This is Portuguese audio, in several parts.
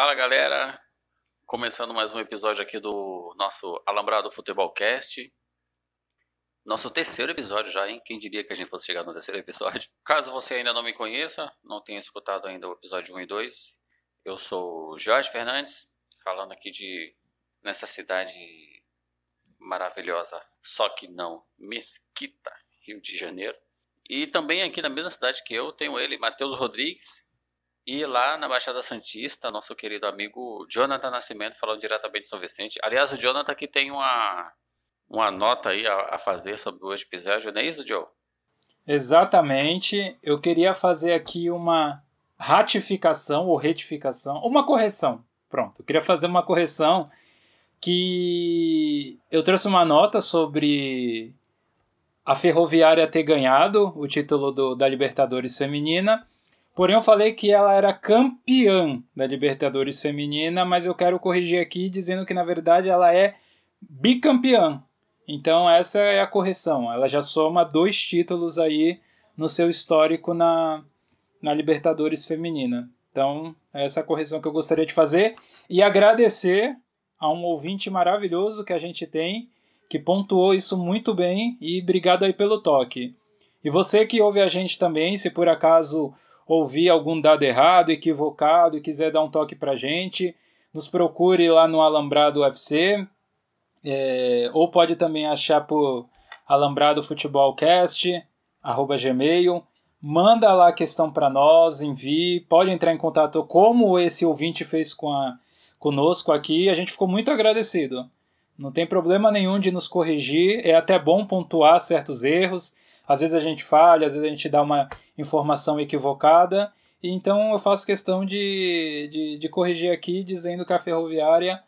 Fala galera, começando mais um episódio aqui do nosso Alambrado Futebol Cast. Nosso terceiro episódio já, hein? Quem diria que a gente fosse chegar no terceiro episódio? Caso você ainda não me conheça, não tenha escutado ainda o episódio 1 e 2, eu sou Jorge Fernandes, falando aqui de nessa cidade maravilhosa, só que não, Mesquita, Rio de Janeiro. E também aqui na mesma cidade que eu, tenho ele, Matheus Rodrigues, e lá na Baixada Santista, nosso querido amigo Jonathan Nascimento, falando diretamente de São Vicente. Aliás, o Jonathan aqui tem uma, uma nota aí a, a fazer sobre o episódio, não é isso, Joe? Exatamente. Eu queria fazer aqui uma ratificação ou retificação, uma correção. Pronto, eu queria fazer uma correção que eu trouxe uma nota sobre a Ferroviária ter ganhado o título do, da Libertadores Feminina Porém, eu falei que ela era campeã da Libertadores Feminina, mas eu quero corrigir aqui dizendo que na verdade ela é bicampeã. Então, essa é a correção. Ela já soma dois títulos aí no seu histórico na, na Libertadores Feminina. Então, essa é a correção que eu gostaria de fazer e agradecer a um ouvinte maravilhoso que a gente tem, que pontuou isso muito bem e obrigado aí pelo toque. E você que ouve a gente também, se por acaso ouvir algum dado errado, equivocado e quiser dar um toque para gente, nos procure lá no Alambrado UFC, é, ou pode também achar por Alambrado Futebolcast, arroba gmail, manda lá a questão para nós, envie, pode entrar em contato como esse ouvinte fez com a, conosco aqui, a gente ficou muito agradecido. Não tem problema nenhum de nos corrigir, é até bom pontuar certos erros, às vezes a gente falha, às vezes a gente dá uma informação equivocada. Então eu faço questão de, de, de corrigir aqui dizendo que a Ferroviária,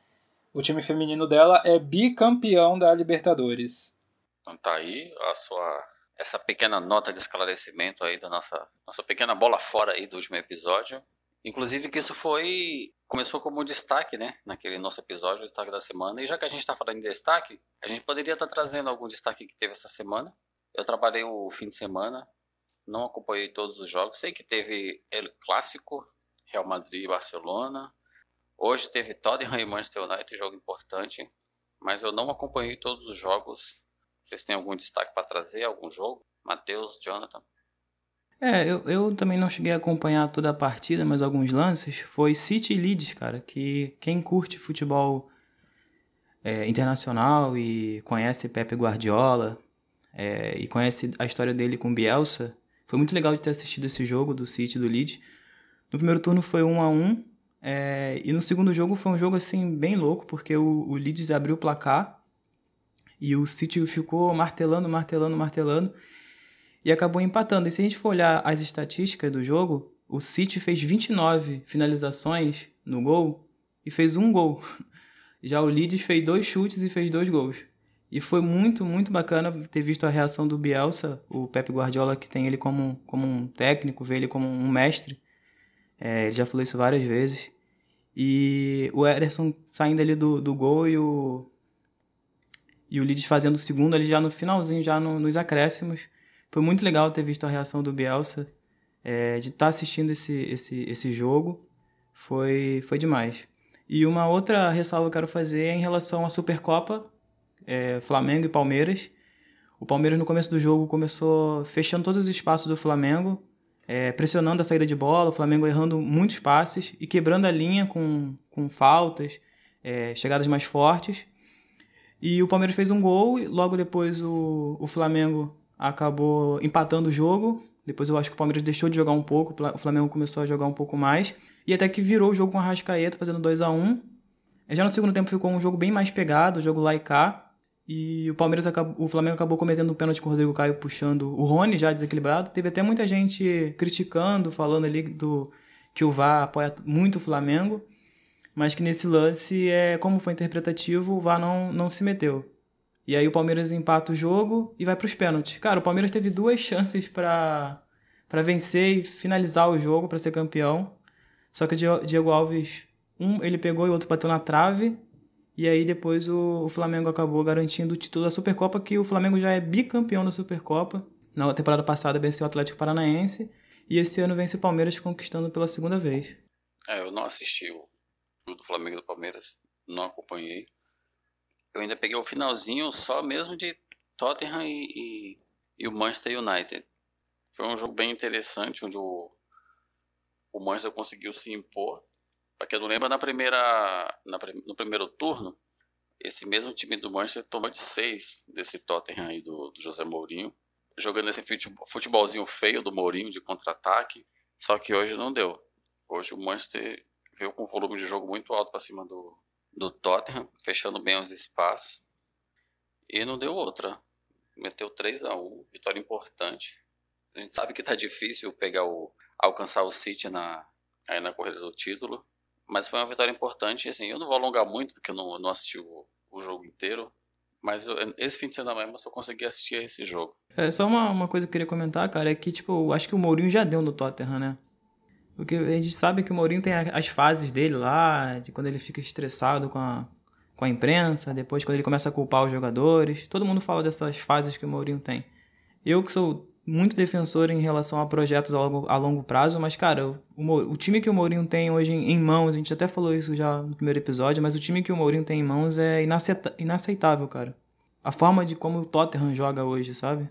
o time feminino dela, é bicampeão da Libertadores. Então tá aí a sua essa pequena nota de esclarecimento aí da nossa nossa pequena bola fora aí do último episódio. Inclusive que isso foi começou como destaque, né, naquele nosso episódio, o destaque da semana. E já que a gente está falando de destaque, a gente poderia estar tá trazendo algum destaque que teve essa semana. Eu trabalhei o fim de semana, não acompanhei todos os jogos. Sei que teve El Clássico, Real Madrid e Barcelona. Hoje teve Tottenham e Manchester United, jogo importante. Mas eu não acompanhei todos os jogos. Vocês têm algum destaque para trazer? Algum jogo? Matheus, Jonathan? É, eu, eu também não cheguei a acompanhar toda a partida, mas alguns lances. Foi City Leeds, cara, que quem curte futebol é, internacional e conhece Pepe Guardiola, é, e conhece a história dele com Bielsa, foi muito legal de ter assistido esse jogo do City do Leeds. No primeiro turno foi 1 a 1 é, e no segundo jogo foi um jogo assim bem louco, porque o, o Leeds abriu o placar e o City ficou martelando, martelando, martelando e acabou empatando. E se a gente for olhar as estatísticas do jogo, o City fez 29 finalizações no gol e fez um gol. Já o Leeds fez dois chutes e fez dois gols. E foi muito, muito bacana ter visto a reação do Bielsa, o Pep Guardiola, que tem ele como, como um técnico, vê ele como um mestre. É, ele já falou isso várias vezes. E o Ederson saindo ali do, do gol e o, e o Leeds fazendo o segundo ali já no finalzinho, já no, nos acréscimos. Foi muito legal ter visto a reação do Bielsa, é, de estar tá assistindo esse, esse, esse jogo. Foi, foi demais. E uma outra ressalva que eu quero fazer é em relação à Supercopa, é, Flamengo e Palmeiras. O Palmeiras no começo do jogo começou fechando todos os espaços do Flamengo, é, pressionando a saída de bola, o Flamengo errando muitos passes e quebrando a linha com, com faltas, é, chegadas mais fortes. E o Palmeiras fez um gol e logo depois o, o Flamengo acabou empatando o jogo. Depois eu acho que o Palmeiras deixou de jogar um pouco, o Flamengo começou a jogar um pouco mais. E até que virou o jogo com a Rascaeta, fazendo 2 a 1 Já no segundo tempo ficou um jogo bem mais pegado, o jogo lá e cá. E o Palmeiras acabou, o Flamengo acabou cometendo um pênalti com o Rodrigo Caio puxando o Rony já desequilibrado. Teve até muita gente criticando, falando ali do que o VAR apoia muito o Flamengo, mas que nesse lance é como foi interpretativo, o VAR não, não se meteu. E aí o Palmeiras empata o jogo e vai para os pênaltis. Cara, o Palmeiras teve duas chances para para vencer e finalizar o jogo para ser campeão. Só que o Diego Alves, um ele pegou e o outro bateu na trave e aí depois o, o, Flamengo acabou garantindo o título da Supercopa, que o Flamengo já é bicampeão da Supercopa. Na temporada passada venceu o Atlético Paranaense e esse ano vence o Palmeiras conquistando pela segunda vez. É, eu não assisti o, do Flamengo e do Palmeiras, não acompanhei. Eu ainda peguei o finalzinho só mesmo de Tottenham e, e, e o Manchester United. Foi um jogo bem interessante, onde o, o Manchester conseguiu se impor. Para quem não lembra, na primeira, na, no primeiro turno, esse mesmo time do Manchester toma de 6 desse Tottenham aí do, do José Mourinho. Jogando esse futebolzinho feio do Mourinho de contra-ataque. Só que hoje não deu. Hoje o Manchester veio com um volume de jogo muito alto para cima do, do Tottenham, fechando bem os espaços. E não deu outra. Meteu 3 a 1 vitória importante. A gente sabe que tá difícil pegar o alcançar o City na aí na corrida do título, mas foi uma vitória importante. Assim, eu não vou alongar muito porque eu não, não assisti o, o jogo inteiro, mas eu, esse fim de semana mesmo eu só consegui assistir esse jogo. É só uma, uma coisa que eu queria comentar, cara, é que tipo, acho que o Mourinho já deu no Tottenham, né? Porque a gente sabe que o Mourinho tem as fases dele lá, de quando ele fica estressado com a, com a imprensa, depois quando ele começa a culpar os jogadores. Todo mundo fala dessas fases que o Mourinho tem. Eu que sou muito defensor em relação a projetos a longo, a longo prazo, mas, cara, o, o, time que o Mourinho tem hoje em, em, mãos, a gente até falou isso já no primeiro episódio, mas o time que o Mourinho tem em mãos é inaceitável, cara. A forma de como o Tottenham joga hoje, sabe?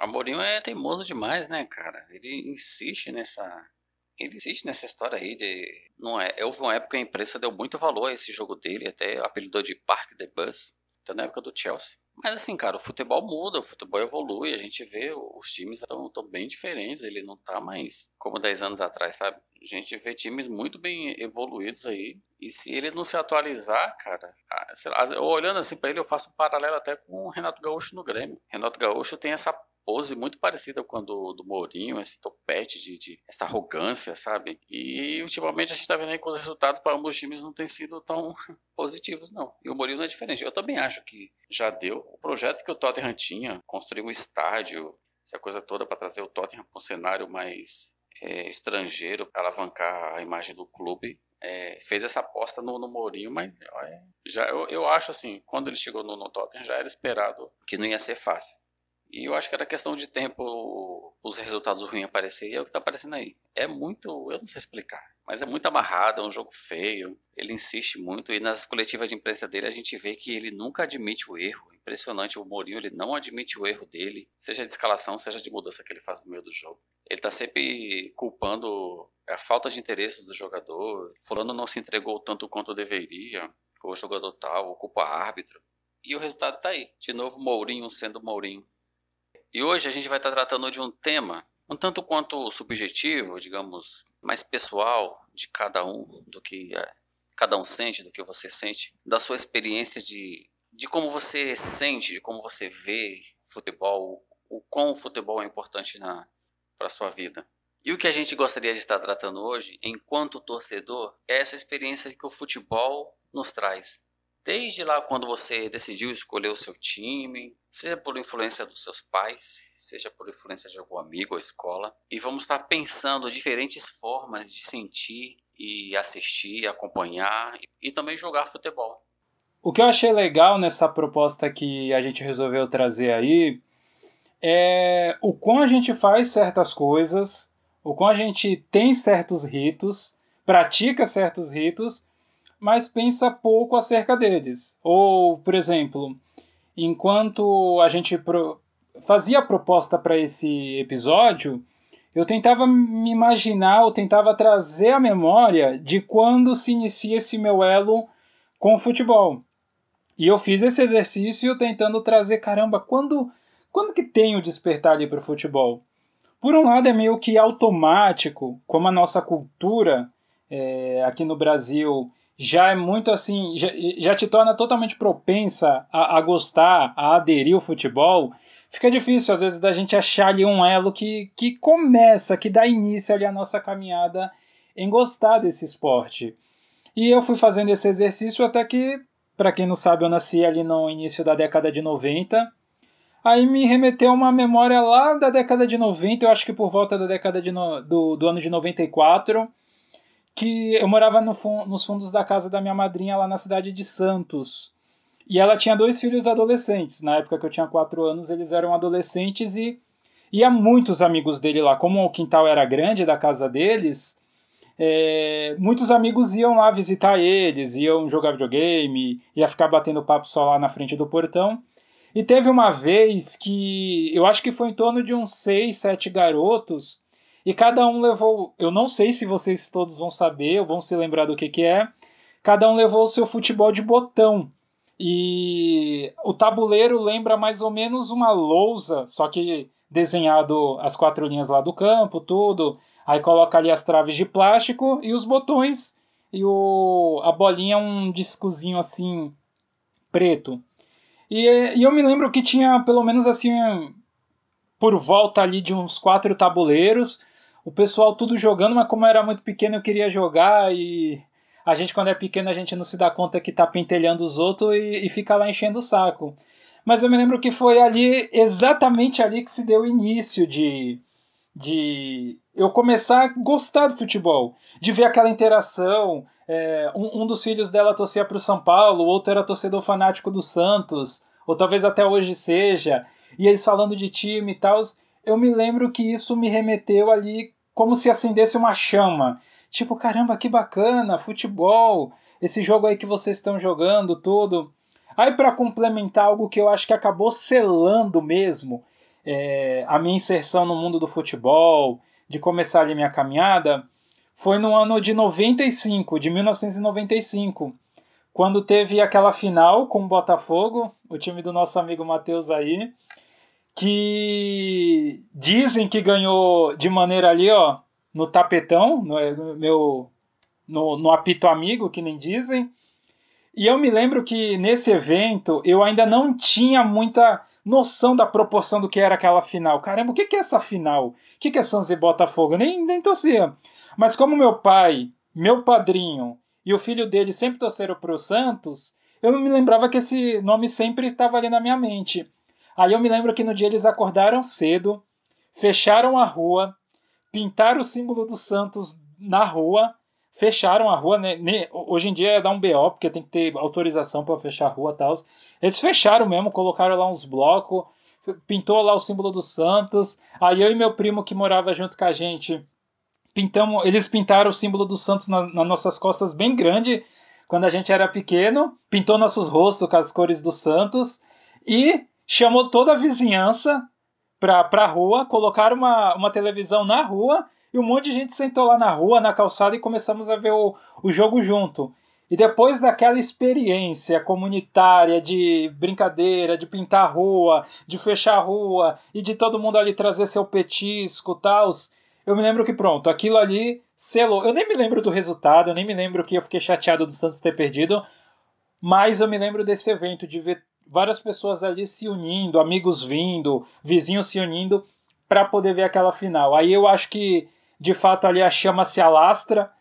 O Mourinho é teimoso demais, né, cara? Ele insiste nessa. Ele insiste nessa história aí de. Não é. Houve uma época que a imprensa deu muito valor a esse jogo dele, até apelidou de Park the Bus, até na época do Chelsea. Mas assim, cara, o futebol muda, o futebol evolui, a gente vê os times estão bem diferentes, ele não tá mais como 10 anos atrás, sabe? A gente vê times muito bem evoluídos aí. E se ele não se atualizar, cara, lá, olhando assim para ele, eu faço um paralelo até com o Renato Gaúcho no Grêmio. Renato Gaúcho tem essa pose muito parecida com a do, do Mourinho, esse topete de, de, essa arrogância, sabe? E ultimamente a gente tá vendo aí que os resultados para ambos os times não têm sido tão positivos, não. E o Mourinho não é diferente. Eu também acho que já deu. O projeto que o Tottenham tinha, construir um estádio, essa coisa toda para trazer o Tottenham para um cenário mais é, estrangeiro, alavancar a imagem do clube, é, fez essa aposta no, no Mourinho, mas já, eu, eu acho assim, quando ele chegou no, no Tottenham já era esperado que não ia ser fácil. E eu acho que era questão de tempo os resultados ruins aparecerem, e é o que está aparecendo aí. É muito, eu não sei explicar, mas é muito amarrado, é um jogo feio, ele insiste muito, e nas coletivas de imprensa dele a gente vê que ele nunca admite o erro. Impressionante, o Mourinho ele não admite o erro dele, seja de escalação, seja de mudança que ele faz no meio do jogo. Ele está sempre culpando a falta de interesse do jogador, fulano não se entregou tanto quanto deveria, o jogador tal, culpa árbitro. E o resultado está aí. De novo, Mourinho sendo Mourinho. E hoje a gente vai estar tratando de um tema um tanto quanto subjetivo, digamos, mais pessoal de cada um, do que é, cada um sente, do que você sente, da sua experiência de, de como você sente, de como você vê futebol, o quão o futebol é importante para a sua vida. E o que a gente gostaria de estar tratando hoje, enquanto torcedor, é essa experiência que o futebol nos traz. Desde lá quando você decidiu escolher o seu time, seja por influência dos seus pais, seja por influência de algum amigo ou escola, e vamos estar pensando diferentes formas de sentir e assistir, acompanhar e também jogar futebol. O que eu achei legal nessa proposta que a gente resolveu trazer aí é o quão a gente faz certas coisas, o quão a gente tem certos ritos, pratica certos ritos mas pensa pouco acerca deles. Ou, por exemplo, enquanto a gente pro... fazia a proposta para esse episódio, eu tentava me imaginar, eu tentava trazer a memória de quando se inicia esse meu elo com o futebol. E eu fiz esse exercício tentando trazer, caramba, quando, quando que tem o despertar ali para o futebol? Por um lado é meio que automático, como a nossa cultura é, aqui no Brasil já é muito assim, já, já te torna totalmente propensa a, a, gostar, a aderir ao futebol, fica difícil às vezes da gente achar ali um elo que, que começa, que dá início ali a nossa caminhada em gostar desse esporte. E eu fui fazendo esse exercício até que, para quem não sabe, eu nasci ali no início da década de 90. Aí me remeteu uma memória lá da década de 90, eu acho que por volta da década de no, do, do ano de 94 que eu morava no, nos fundos da casa da minha madrinha lá na cidade de Santos. E ela tinha dois filhos adolescentes. Na época que eu tinha quatro anos, eles eram adolescentes e ia muitos amigos dele lá. Como o quintal era grande da casa deles, é, muitos amigos iam lá visitar eles, iam jogar videogame, ia ficar batendo papo só lá na frente do portão. E teve uma vez que eu acho que foi em torno de uns seis, sete garotos, e cada um levou. Eu não sei se vocês todos vão saber ou vão se lembrar do que, que é. Cada um levou o seu futebol de botão. E o tabuleiro lembra mais ou menos uma lousa, só que desenhado as quatro linhas lá do campo, tudo. Aí coloca ali as traves de plástico e os botões e o, a bolinha um discozinho assim preto. E, e, eu me lembro que tinha pelo menos assim por volta ali de uns quatro tabuleiros, o pessoal tudo jogando, mas como eu era muito pequeno eu queria jogar e a gente quando é pequeno a gente não se dá conta que tá pentelhando os outros e, e fica lá enchendo o saco. Mas eu me lembro que foi ali, exatamente ali que se deu o início de, de eu começar a gostar do futebol, de ver aquela interação. É, um, um, dos filhos dela torcia para o São Paulo, o outro era torcedor fanático do Santos, ou talvez até hoje seja, e eles falando de time e tal. Eu me lembro que isso me remeteu ali como se acendesse uma chama. Tipo, caramba, que bacana, futebol, esse jogo aí que vocês estão jogando, tudo. Aí, para complementar algo que eu acho que acabou selando mesmo é, a minha inserção no mundo do futebol, de começar ali minha caminhada, foi no ano de 95, de 1995, quando teve aquela final com o Botafogo, o time do nosso amigo Matheus aí, que dizem que ganhou de maneira ali, ó, no tapetão, no, meu, no, no apito amigo, que nem dizem. E eu me lembro que nesse evento eu ainda não tinha muita noção da proporção do que era aquela final. Caramba, o que é essa final? O que é Santos e Botafogo? Nem, nem torcia. Mas como meu pai, meu padrinho e o filho dele sempre torceram para o Santos, eu me lembrava que esse nome sempre estava ali na minha mente. Aí eu me lembro que no dia eles acordaram cedo, fecharam a rua, pintaram o símbolo do Santos na rua, fecharam a rua. Né? Hoje em dia é dar um BO, porque tem que ter autorização para fechar a rua e tal. Eles fecharam mesmo, colocaram lá uns blocos, pintou lá o símbolo do Santos. Aí eu e meu primo que morava junto com a gente, pintamos, eles pintaram o símbolo do Santos na, nas nossas costas bem grande quando a gente era pequeno, pintou nossos rostos com as cores do Santos e chamou toda a vizinhança pra, pra rua, colocaram uma, uma televisão na rua e um monte de gente sentou lá na rua, na calçada e começamos a ver o, o jogo junto. E depois daquela experiência comunitária de brincadeira, de pintar a rua, de fechar a rua e de todo mundo ali trazer seu petisco tal, eu me lembro que pronto, aquilo ali selou. Eu nem me lembro do resultado, eu nem me lembro que eu fiquei chateado do Santos ter perdido, mas eu me lembro desse evento, de ver várias pessoas ali se unindo, amigos vindo, vizinhos se unindo para poder ver aquela final. Aí eu acho que de fato ali a chama se alastra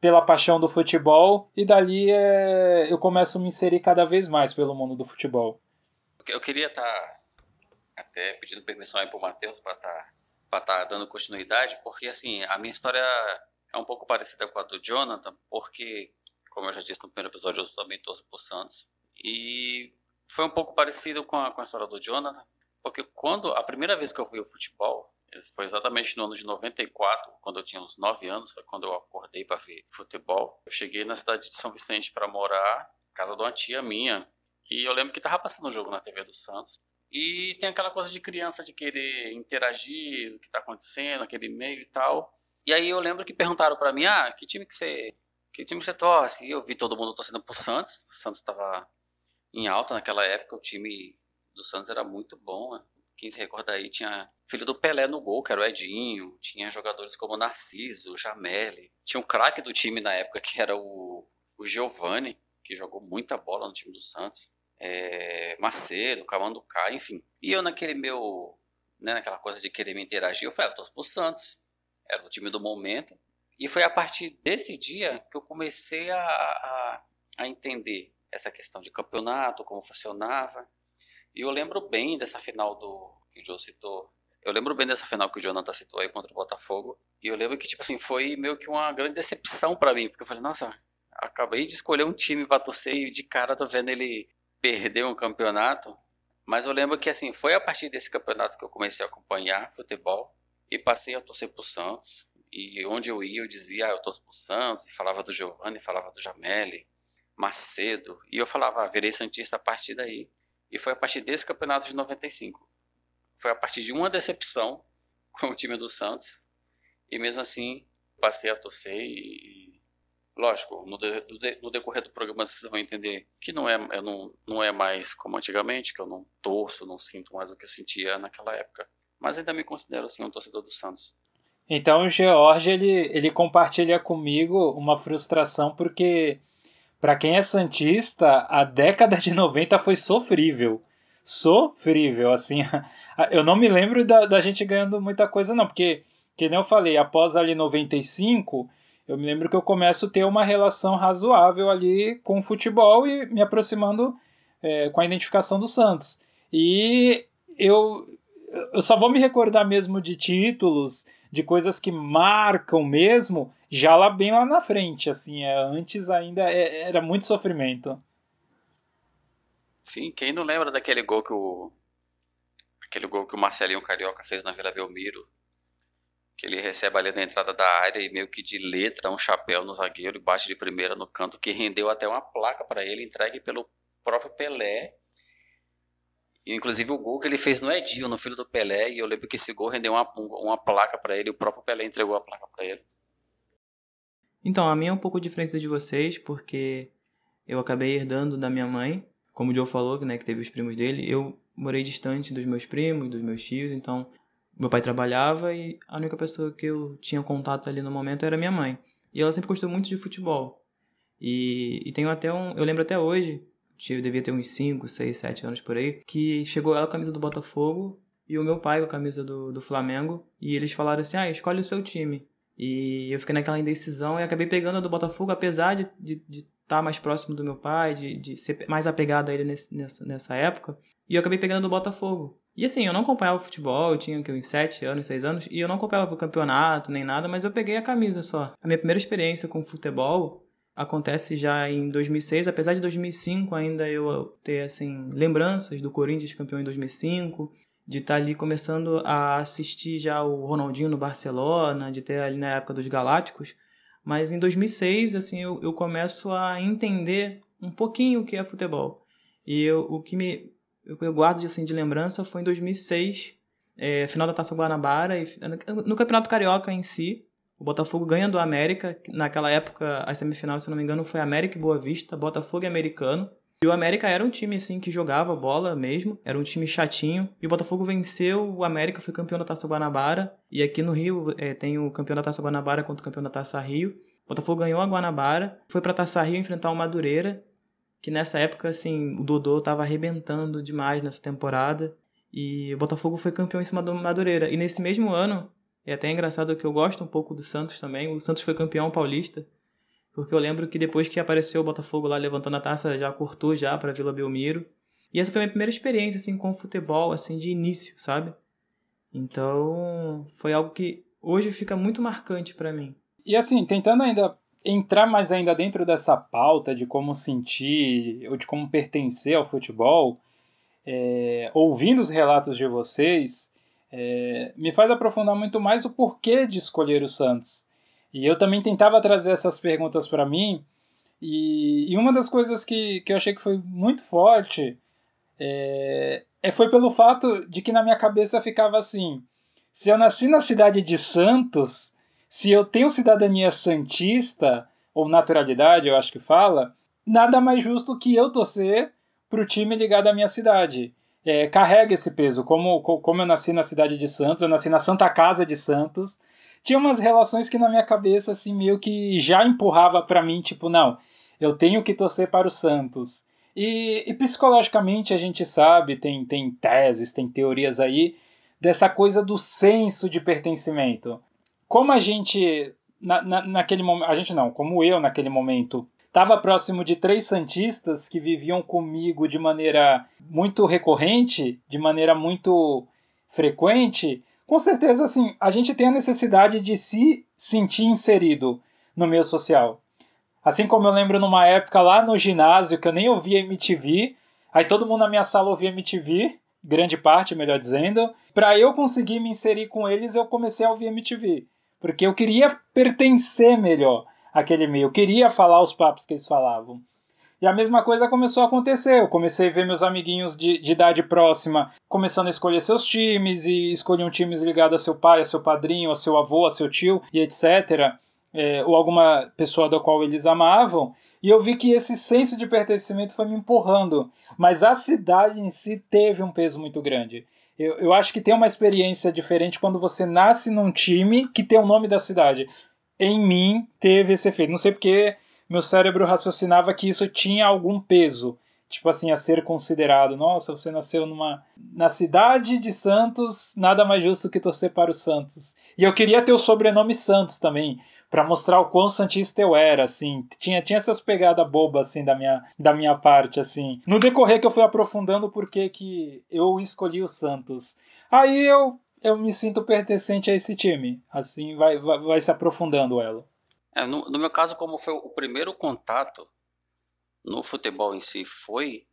pela paixão do futebol e dali é, eu começo a me inserir cada vez mais pelo mundo do futebol. Eu queria estar tá até pedindo permissão aí pro Matheus para estar tá, tá dando continuidade, porque assim, a minha história é um pouco parecida com a do Jonathan, porque, como eu já disse no primeiro episódio, eu também torço pro Santos. E foi um pouco parecido com a, com a história do Jonathan, porque quando a primeira vez que eu fui ao futebol, foi exatamente no ano de 94, quando eu tinha uns 9 anos, foi quando eu acordei para ver futebol. Eu cheguei na cidade de São Vicente para morar, casa de uma tia minha, e eu lembro que tava passando um jogo na TV do Santos. E tem aquela coisa de criança de querer interagir, o que tá acontecendo, aquele meio e tal. E aí eu lembro que perguntaram para mim: "Ah, que time que você que time que você torce?" E eu vi todo mundo torcendo pro Santos. O Santos estava em alta naquela época, o time do Santos era muito bom. Né? Quem se recorda aí tinha filho do Pelé no gol, que era o Edinho, tinha jogadores como Narciso, Jameli, tinha um craque do time na época que era o, o que jogou muita bola no time do Santos, é, Macedo, Camanducá, enfim. E eu naquele meu, né, naquela coisa de querer me interagir, eu falei, ah, eu torço pro Santos, era o time do momento, e foi a partir desse dia que eu comecei a, a, a entender essa questão de campeonato, como funcionava. E eu lembro bem dessa final do que o Joe citou. Eu lembro bem dessa final que o Jonathan citou aí contra o Botafogo. E eu lembro que, tipo assim, foi meio que uma grande decepção para mim. Porque eu falei, nossa, acabei de escolher um time pra torcer e de cara tô vendo ele perder um campeonato. Mas eu lembro que, assim, foi a partir desse campeonato que eu comecei a acompanhar futebol. E passei a torcer pro Santos. E onde eu ia, eu dizia, ah, eu torço pro Santos, e falava do Giovanni, falava do Jameli, Macedo. E eu falava, ah, virei Santista a partir daí. E foi a partir desse campeonato de 95. Foi a partir de uma decepção com o time do Santos. E mesmo assim, passei a torcer e, lógico, no, de, no decorrer do programa vocês vão entender que não é, não, não é mais como antigamente, que eu não torço, não sinto mais o que eu sentia naquela época. Mas ainda me considero, assim, um torcedor do Santos. Então o George, ele, ele compartilha comigo uma frustração porque, para quem é Santista, a década de 90 foi sofrível. Sofrível, assim. Eu não me lembro da, da gente ganhando muita coisa, não, porque que nem eu falei, após ali 95, eu me lembro que eu começo a ter uma relação razoável ali com o futebol e me aproximando é, com a identificação do Santos. E eu, eu só vou me recordar mesmo de títulos, de coisas que marcam mesmo, já lá bem lá na frente, assim, é, antes ainda é, era muito sofrimento. Sim, quem não lembra daquele gol que o aquele gol que o Marcelinho Carioca fez na Vila Belmiro, que ele recebe ali na entrada da área e meio que de letra um chapéu no zagueiro e bate de primeira no canto, que rendeu até uma placa para ele, entregue pelo próprio Pelé. Inclusive o gol que ele fez no Edinho, no filho do Pelé, e eu lembro que esse gol rendeu uma, uma placa para ele, o próprio Pelé entregou a placa para ele. Então, a minha é um pouco diferente de vocês, porque eu acabei herdando da minha mãe, como o Joe falou, né, que teve os primos dele, eu morei distante dos meus primos, dos meus tios, então meu pai trabalhava e a única pessoa que eu tinha contato ali no momento era minha mãe. E ela sempre gostou muito de futebol. E, e tenho até um. Eu lembro até hoje, eu devia ter uns 5, 6, 7 anos por aí, que chegou ela com a camisa do Botafogo e o meu pai com a camisa do, do Flamengo. E eles falaram assim: ah, escolhe o seu time. E eu fiquei naquela indecisão e acabei pegando a do Botafogo, apesar de estar de, de tá mais próximo do meu pai, de, de ser mais apegado a ele nesse, nessa, nessa época. E eu acabei pegando a do Botafogo. E assim, eu não acompanhava futebol, eu tinha uns 7 anos, 6 anos, e eu não acompanhava o campeonato nem nada, mas eu peguei a camisa só. A minha primeira experiência com futebol acontece já em 2006, apesar de 2005 ainda eu ter assim lembranças do Corinthians campeão em 2005, de estar tá ali começando a assistir já o Ronaldinho no Barcelona, de ter ali na época dos Galácticos, mas em 2006 assim eu, eu começo a entender um pouquinho o que é futebol. E eu, o que me eu guardo assim, de lembrança foi em 2006, é, final da Taça Guanabara, e, no Campeonato Carioca em si, o Botafogo ganha do América, naquela época a semifinal, se não me engano, foi América e Boa Vista, Botafogo e Americano. E o América era um time assim que jogava bola mesmo, era um time chatinho. E o Botafogo venceu, o América foi campeão da Taça Guanabara. E aqui no Rio é, tem o campeão da Taça Guanabara contra o campeão da Taça Rio. O Botafogo ganhou a Guanabara, foi para Taça Rio enfrentar o Madureira que nessa época, assim, o Dodô tava arrebentando demais nessa temporada. E o Botafogo foi campeão em cima do Madureira. E nesse mesmo ano, é até engraçado que eu gosto um pouco do Santos também. O Santos foi campeão paulista. Porque eu lembro que depois que apareceu o Botafogo lá levantando a taça, já cortou já para Vila Belmiro. E essa foi a minha primeira experiência assim com futebol, assim de início, sabe? Então, foi algo que hoje fica muito marcante para mim. E assim, tentando ainda entrar mais ainda dentro dessa pauta de como sentir ou de como pertencer ao futebol, é, ouvindo os relatos de vocês, é, me faz aprofundar muito mais o porquê de escolher o Santos. E eu também tentava trazer essas perguntas para mim, e, e, uma das coisas que, que eu achei que foi muito forte é, é, foi pelo fato de que na minha cabeça ficava assim: se eu nasci na cidade de Santos, se eu tenho cidadania santista, ou naturalidade, eu acho que fala, nada mais justo que eu torcer para o time ligado à minha cidade. É, carrega esse peso. Como, como eu nasci na cidade de Santos, eu nasci na Santa Casa de Santos, tinha umas relações que na minha cabeça assim meio que já empurrava para mim, tipo, não, eu tenho que torcer para o Santos. E, e, psicologicamente a gente sabe, tem, tem teses, tem teorias aí, dessa coisa do senso de pertencimento como a gente, na, na, naquele momento, a gente não, como eu naquele momento, estava próximo de três santistas que viviam comigo de maneira muito recorrente, de maneira muito frequente, com certeza assim, a gente tem a necessidade de se sentir inserido no meio social. Assim como eu lembro numa época lá no ginásio que eu nem ouvia MTV, aí todo mundo na minha sala ouvia MTV, grande parte, melhor dizendo. Para eu conseguir me inserir com eles, eu comecei a ouvir MTV porque eu queria pertencer melhor àquele meio, eu queria falar os papos que eles falavam. E a mesma coisa começou a acontecer. Eu comecei a ver meus amiguinhos de, de, idade próxima começando a escolher seus times e escolhiam times ligados a seu pai, a seu padrinho, a seu avô, a seu tio e etc. É, ou alguma pessoa da qual eles amavam. E eu vi que esse senso de pertencimento foi me empurrando. Mas a cidade em si teve um peso muito grande. Eu, eu acho que tem uma experiência diferente quando você nasce num time que tem o nome da cidade. Em mim teve esse efeito. Não sei porque meu cérebro raciocinava que isso tinha algum peso, tipo assim, a ser considerado. Nossa, você nasceu numa na cidade de Santos, nada mais justo que torcer para o Santos. E eu queria ter o sobrenome Santos também, para mostrar o quão santista eu era, assim. Tinha, tinha essas pegadas bobas, assim, da minha, da minha parte, assim. No decorrer que eu fui aprofundando por que eu escolhi o Santos. Aí eu, eu me sinto pertencente a esse time. Assim, vai, vai, vai se aprofundando ela. É, no, no, meu caso, como foi o primeiro contato no futebol em si, foi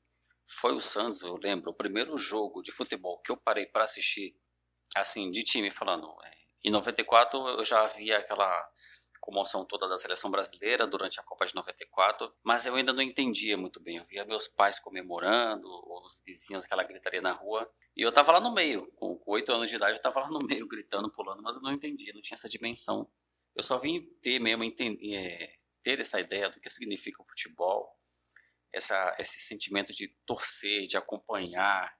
foi o Santos, eu lembro, o primeiro jogo de futebol que eu parei para assistir, assim, de time falando. É, em 94 eu já havia aquela comoção toda da seleção brasileira durante a Copa de 94, mas eu ainda não entendia muito bem. Eu via meus pais comemorando, os vizinhos, aquela gritaria na rua, e eu tava lá no meio, com oito anos de idade, eu tava lá no meio gritando, pulando, mas eu não entendia, não tinha essa dimensão eu só vim ter mesmo entender, é, ter essa ideia do que significa o futebol, essa, esse sentimento de torcer, de acompanhar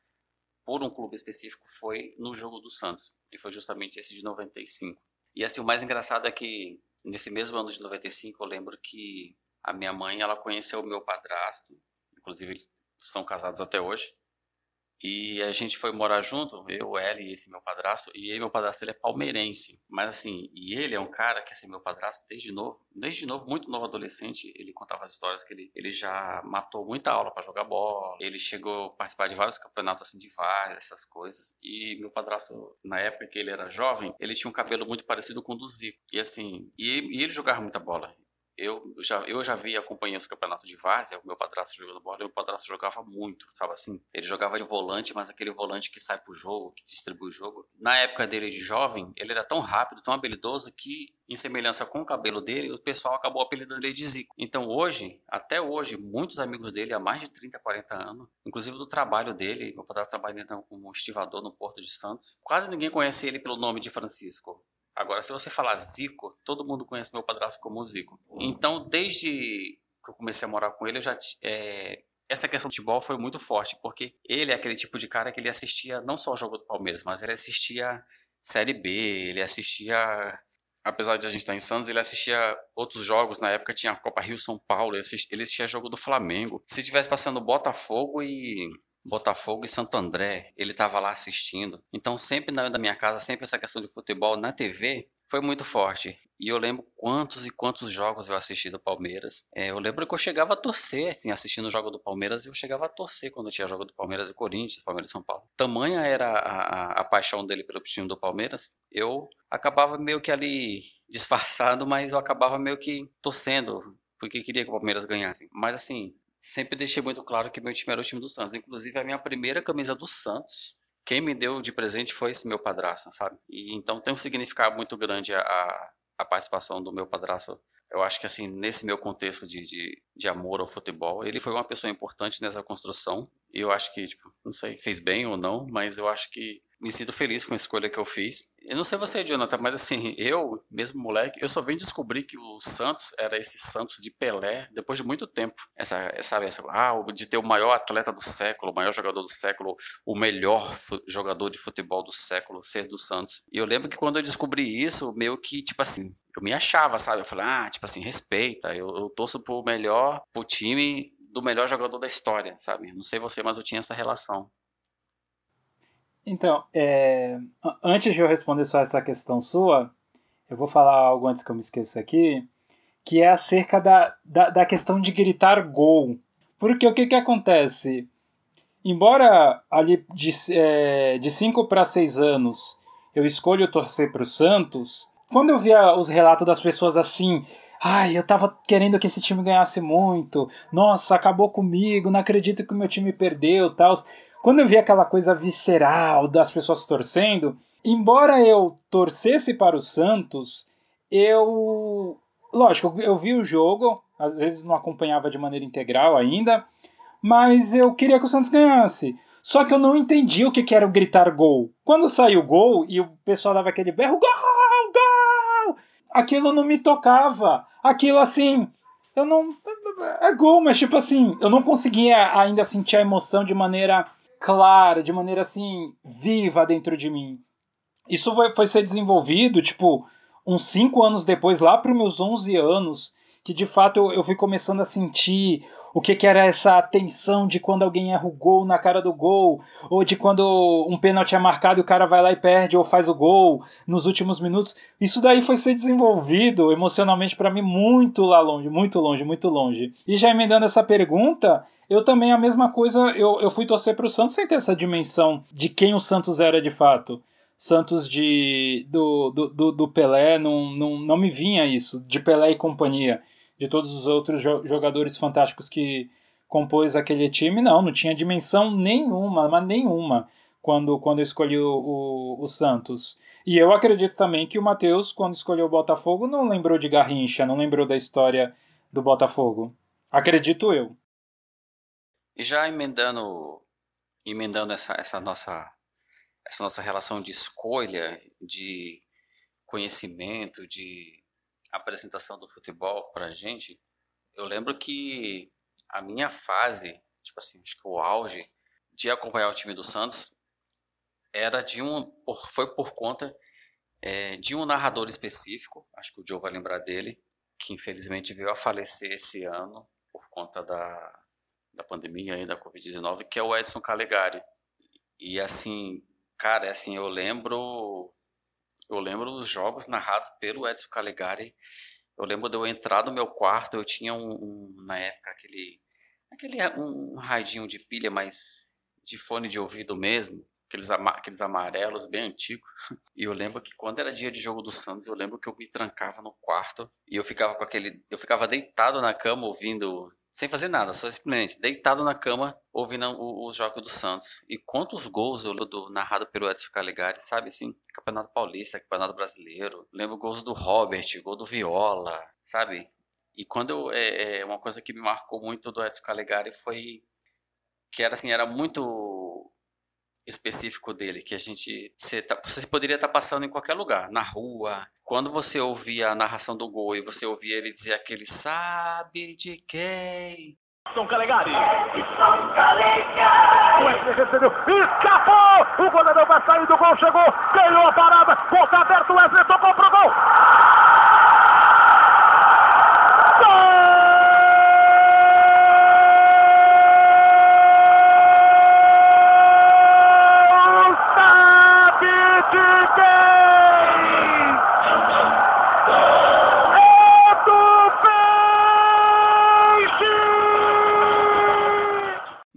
por um clube específico foi no jogo do Santos e foi justamente esse de 95. E assim o mais engraçado é que nesse mesmo ano de 95 eu lembro que a minha mãe ela conheceu o meu padrasto, inclusive eles são casados até hoje. E a gente foi morar junto, eu, ela e esse meu padrasto, e ele, meu padrasto, ele é palmeirense. Mas assim, e ele é um cara que, assim, meu padrasto, desde novo, desde novo, muito novo adolescente, ele contava as histórias que ele, ele já matou muita aula para jogar bola, ele chegou a participar de vários campeonatos, assim, de várias, essas coisas. E meu padrasto, na época que ele era jovem, ele tinha um cabelo muito parecido com o do Zico. E assim, e, e ele jogava muita bola eu já, eu já vi, acompanhei os campeonatos de várzea, o meu padrasto jogando bola, meu padrasto jogava muito, sabe assim? Ele jogava de volante, mas aquele volante que sai pro jogo, que distribui o jogo. Na época dele de jovem, ele era tão rápido, tão habilidoso, que, em semelhança com o cabelo dele, o pessoal acabou apelidando ele de Zico. Então hoje, até hoje, muitos amigos dele, há mais de 30, 40 anos, inclusive do trabalho dele, meu padrasto trabalha então como estivador no Porto de Santos, quase ninguém conhece ele pelo nome de Francisco. Agora, se você falar Zico, todo mundo conhece meu padrasto como Zico. Então, desde que eu comecei a morar com ele, eu já é, essa questão do futebol foi muito forte, porque ele é aquele tipo de cara que ele assistia não só o jogo do Palmeiras, mas ele assistia Série B, ele assistia apesar de a gente estar em Santos, ele assistia outros jogos. Na época tinha a Copa Rio São Paulo, ele assistia, ele assistia jogo do Flamengo. Se tivesse passando Botafogo e Botafogo e Santo André, ele estava lá assistindo. Então, sempre na minha casa, sempre essa questão de futebol na TV foi muito forte. E eu lembro quantos e quantos jogos eu assisti do Palmeiras. É, eu lembro que eu chegava a torcer, assim, assistindo o jogo do Palmeiras, eu chegava a torcer quando tinha jogo do Palmeiras e Corinthians, Palmeiras e São Paulo. Tamanha era a, a, a paixão dele pelo time do Palmeiras, eu acabava meio que ali disfarçado, mas eu acabava meio que torcendo, porque queria que o Palmeiras ganhasse. Mas assim, sempre deixei muito claro que meu time era o time do Santos. Inclusive, a minha primeira camisa do Santos, quem me deu de presente foi esse meu padrasto, sabe? E então tem um significado muito grande a, a participação do meu padrasto. Eu acho que, assim, nesse meu contexto de, de, de amor ao futebol, ele foi uma pessoa importante nessa construção. E eu acho que, tipo, não sei, fez bem ou não, mas eu acho que me sinto feliz com a escolha que eu fiz. Eu não sei você, Jonathan, mas assim, eu, mesmo moleque, eu só vim descobrir que o Santos era esse Santos de Pelé depois de muito tempo. Essa, sabe, essa, ah, de ter o maior atleta do século, o maior jogador do século, o melhor jogador de futebol do século, ser do Santos. E eu lembro que quando eu descobri isso, meio que, tipo assim, eu me achava, sabe? Eu falei, ah, tipo assim, respeita, eu, eu torço pro melhor, pro time do melhor jogador da história, sabe? Não sei você, mas eu tinha essa relação. Então, é, antes de eu responder só essa questão sua, eu vou falar algo antes que eu me esqueça aqui, que é acerca da, da, da questão de gritar gol. Porque o que, que acontece? Embora ali de 5 é, para 6 anos eu escolho torcer para o Santos, quando eu via os relatos das pessoas assim, ai, eu tava querendo que esse time ganhasse muito, nossa, acabou comigo, não acredito que o meu time perdeu, tal. Quando eu vi aquela coisa visceral das pessoas torcendo, embora eu torcesse para o Santos, eu. Lógico, eu vi o jogo, às vezes não acompanhava de maneira integral ainda, mas eu queria que o Santos ganhasse. Só que eu não entendi o que, era o gritar gol. Quando saiu o gol e o pessoal dava aquele berro, gol, gol! Aquilo não me tocava. Aquilo assim, eu não. É gol, mas tipo assim, eu não conseguia ainda sentir a emoção de maneira clara, de maneira assim, viva dentro de mim. Isso foi, foi ser desenvolvido, tipo, uns 5 anos depois, lá para os meus 11 anos, que de fato eu, eu fui começando a sentir o que, que, era essa tensão de quando alguém erra o gol na cara do gol, ou de quando um pênalti é marcado e o cara vai lá e perde ou faz o gol nos últimos minutos. Isso daí foi ser desenvolvido emocionalmente para mim muito lá longe, muito longe, muito longe. E já emendando essa pergunta, eu também a mesma coisa, eu, eu fui torcer para o Santos sem ter essa dimensão de quem o Santos era de fato. Santos de do, do, do Pelé não, não, não me vinha isso, de Pelé e companhia de todos os outros jogadores fantásticos que compôs aquele time, não, não tinha dimensão nenhuma, mas nenhuma, quando, quando eu escolhi o, o, o Santos. E eu acredito também que o Matheus, quando escolheu o Botafogo, não lembrou de Garrincha, não lembrou da história do Botafogo. Acredito eu. E já emendando, emendando essa, essa, nossa, essa nossa relação de escolha, de conhecimento, de apresentação do futebol pra gente, eu lembro que a minha fase, tipo assim, acho que o auge de acompanhar o time do Santos era de um, foi por conta é, de um narrador específico, acho que o Joe vai lembrar dele, que infelizmente veio a falecer esse ano por conta da, da pandemia aí, da Covid-19, que é o Edson Calegari. E assim, cara, assim, eu lembro eu lembro os jogos narrados pelo Edson Calegari. Eu lembro de eu entrar no meu quarto, eu tinha um, um na época aquele aquele um radinho de pilha, mas de fone de ouvido mesmo aqueles, aqueles amarelos bem antigos. E eu lembro que quando era dia de jogo do Santos, eu lembro que eu me trancava no quarto e eu ficava com aquele. Eu ficava deitado na cama ouvindo, sem fazer nada, só simplesmente deitado na cama ouvindo os jogos do Santos. E quantos gols eu do narrado pelo Edson Caligari, sabe assim? Campeonato Paulista, Campeonato Brasileiro. Lembro gols do Robert, gol do Viola, sabe? E quando eu, é, é, uma coisa que me marcou muito do Edson Calegari foi que era assim, era muito específico dele, que a gente. Você, tá, você poderia estar tá passando em qualquer lugar, na rua. Quando você ouvia a narração do gol e você ouvia ele dizer aquele sabe de quem. São Calegari. São Calegari. O Wesley recebeu. Escapou! O goleiro vai sair do gol, chegou, ganhou a parada, ponta aberto, o Wesley tocou pro gol.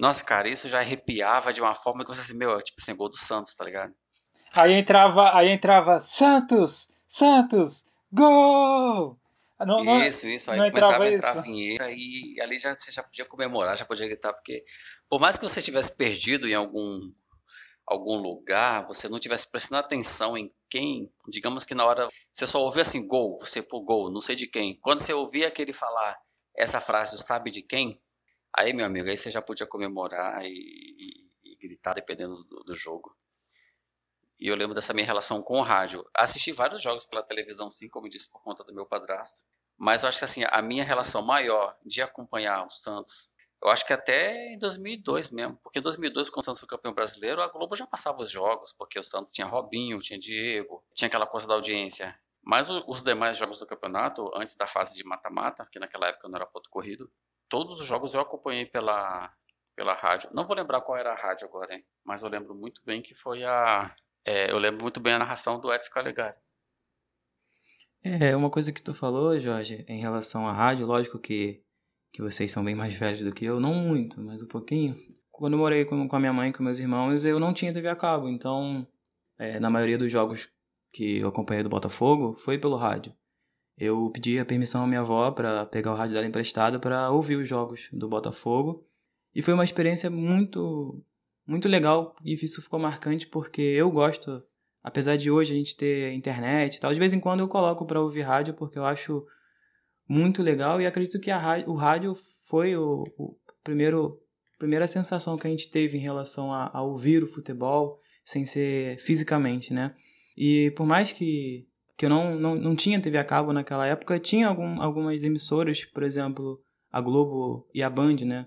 Nossa, cara, isso já arrepiava de uma forma que você assim, meu, tipo assim, gol do Santos, tá ligado? Aí entrava, aí entrava Santos, Santos, gol! Não, não, isso, isso. Aí começava a entrar isso. a vinheta e ali já, você já podia comemorar, já podia gritar, porque por mais que você tivesse perdido em algum, algum lugar, você não tivesse prestando atenção em quem, digamos que na hora você só ouvia assim, gol, você por gol, não sei de quem. Quando você ouvia aquele falar essa frase, sabe de quem? Aí, meu amigo, aí você já podia comemorar e, e, e gritar dependendo do, do, jogo. E eu lembro dessa minha relação com o rádio. Assisti vários jogos pela televisão, sim, como eu disse, por conta do meu padrasto. Mas eu acho que assim, a minha relação maior de acompanhar o Santos, eu acho que até em 2002 mesmo. Porque em 2002, quando o Santos foi campeão brasileiro, a Globo já passava os jogos, porque o Santos tinha Robinho, tinha Diego, tinha aquela coisa da audiência. Mas os demais jogos do campeonato, antes da fase de mata-mata, que naquela época não era ponto corrido, todos os jogos eu acompanhei pela, pela rádio. Não vou lembrar qual era a rádio agora, hein? mas eu lembro muito bem que foi a. É, eu lembro muito bem a narração do Edson Calegari. É, uma coisa que tu falou, Jorge, em relação à rádio, lógico que, que vocês são bem mais velhos do que eu, não muito, mas um pouquinho. Quando eu morei com, com a minha mãe com meus irmãos, eu não tinha TV a cabo, então, é, na maioria dos jogos que eu acompanhei do Botafogo, foi pelo rádio eu pedi a permissão à minha avó para pegar o rádio dela emprestado para ouvir os jogos do Botafogo. E foi uma experiência muito muito legal e isso ficou marcante porque eu gosto apesar de hoje a gente ter internet e tal, de vez em quando eu coloco para ouvir rádio porque eu acho muito legal e acredito que rádio, o rádio foi o, o primeiro primeira sensação que a gente teve em relação a, a ouvir o futebol sem ser fisicamente, né? E por mais que, que eu não, não, não tinha TV a cabo naquela época, tinha algum, algumas emissoras, por exemplo, a Globo e a Band, né?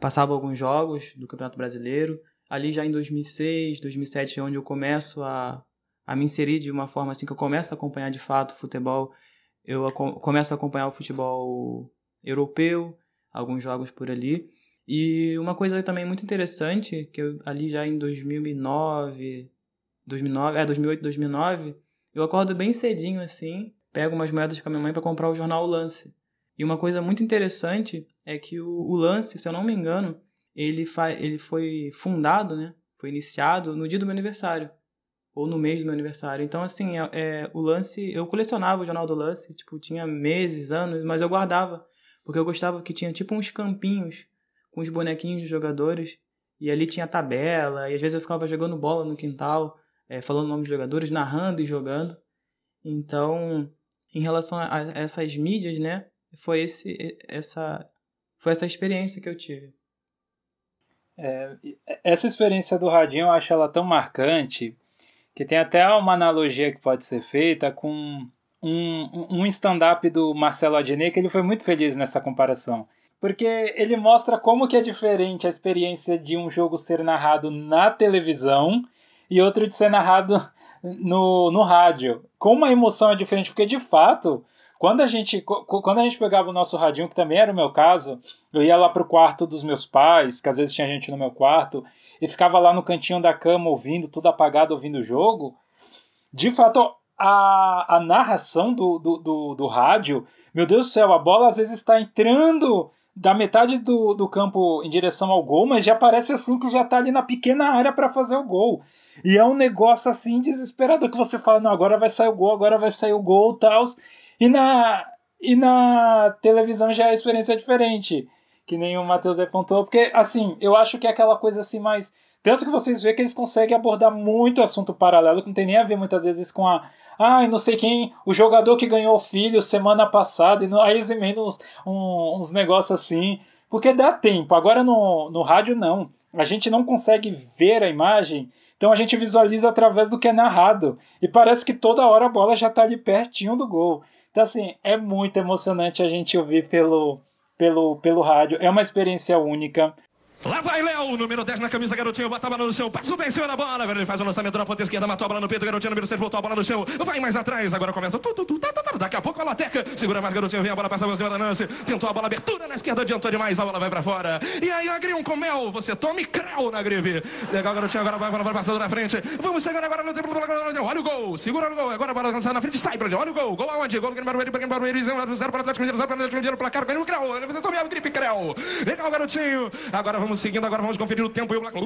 Passavam alguns jogos do Campeonato Brasileiro. Ali já em 2006, 2007 é onde eu começo a, a me inserir de uma forma assim que eu começo a acompanhar de fato o futebol. Eu começo a acompanhar o futebol europeu, alguns jogos por ali. E uma coisa também muito interessante, que eu ali já em 2009, 2009, é 2008, 2009, eu acordo bem cedinho assim, pego umas moedas com a minha mãe para comprar o jornal Lance. E uma coisa muito interessante é que o, o Lance, se eu não me engano, ele, fa ele foi fundado, né? Foi iniciado no dia do meu aniversário ou no mês do meu aniversário. Então, assim, é, é, o lance, eu colecionava o jornal do lance, tipo, tinha meses, anos, mas eu guardava, porque eu gostava que tinha tipo uns campinhos com os bonequinhos de jogadores, e ali tinha tabela, e às vezes eu ficava jogando bola no quintal, é, falando o nome dos jogadores, narrando e jogando. Então, em relação a, essas mídias, né, foi esse, essa, foi essa experiência que eu tive. É, essa experiência do radinho eu acho ela tão marcante que tem até uma analogia que pode ser feita com um, um stand-up do Marcelo Adnet, que ele foi muito feliz nessa comparação porque ele mostra como que é diferente a experiência de um jogo ser narrado na televisão e outro de ser narrado no, no rádio. Como a emoção é diferente, porque de fato, quando a gente quando a gente pegava o nosso radinho, que também era o meu caso, eu ia lá pro quarto dos meus pais, que às vezes tinha gente no meu quarto, e ficava lá no cantinho da cama ouvindo, tudo apagado, ouvindo o jogo. De fato, a, a narração do, do, do, do rádio, meu Deus do céu, a bola às vezes está entrando da metade do, do campo em direção ao gol, mas já parece assim que já tá ali na pequena área para fazer o gol. E é um negócio assim desesperador que você fala, não, agora vai sair o gol, agora vai sair o gol, tal. E na e na televisão já é a experiência diferente, que nem o Matheus apontou, porque assim, eu acho que é aquela coisa assim mais tanto que vocês veem que eles conseguem abordar muito assunto paralelo, que não tem nem a ver muitas vezes com a ah, não sei quem, o jogador que ganhou o filho semana passada, e no, aí eles emendam uns, uns negócios assim, porque dá tempo. Agora no, no rádio não. A gente não consegue ver a imagem, então a gente visualiza através do que é narrado. E parece que toda hora a bola já está ali pertinho do gol. Então, assim, é muito emocionante a gente ouvir pelo, pelo, pelo rádio. É uma experiência única. Lá vai Léo, número 10 na camisa, garotinho, bota a bola no chão, passou bem em cima da bola, agora ele faz o lançamento na ponta esquerda, matou a bola no peito, garotinho, número 6, voltou a bola no chão, vai mais atrás, agora começa, tu, tu, tu, tá, tá, tá, daqui a pouco a lateca, segura mais garotinho, vem a bola, passa por cima da Nancy, tentou a bola, abertura na esquerda, adiantou demais, a bola vai pra fora, e aí agriam com mel, você tome creu na greve, legal garotinho, agora vai, bola passando na frente, vamos chegar agora no tempo, olha o gol, segura o gol, agora a bola lançada na frente, sai pra ele, olha o gol, gol aonde, gol do Barbeiro, para Barbeiro, 0 para o Atlético Mineiro, 0 para o placar, ganhou o você tome a gripe creu, legal garotinho, agora vamos seguindo, agora vamos conferir o tempo e o placar.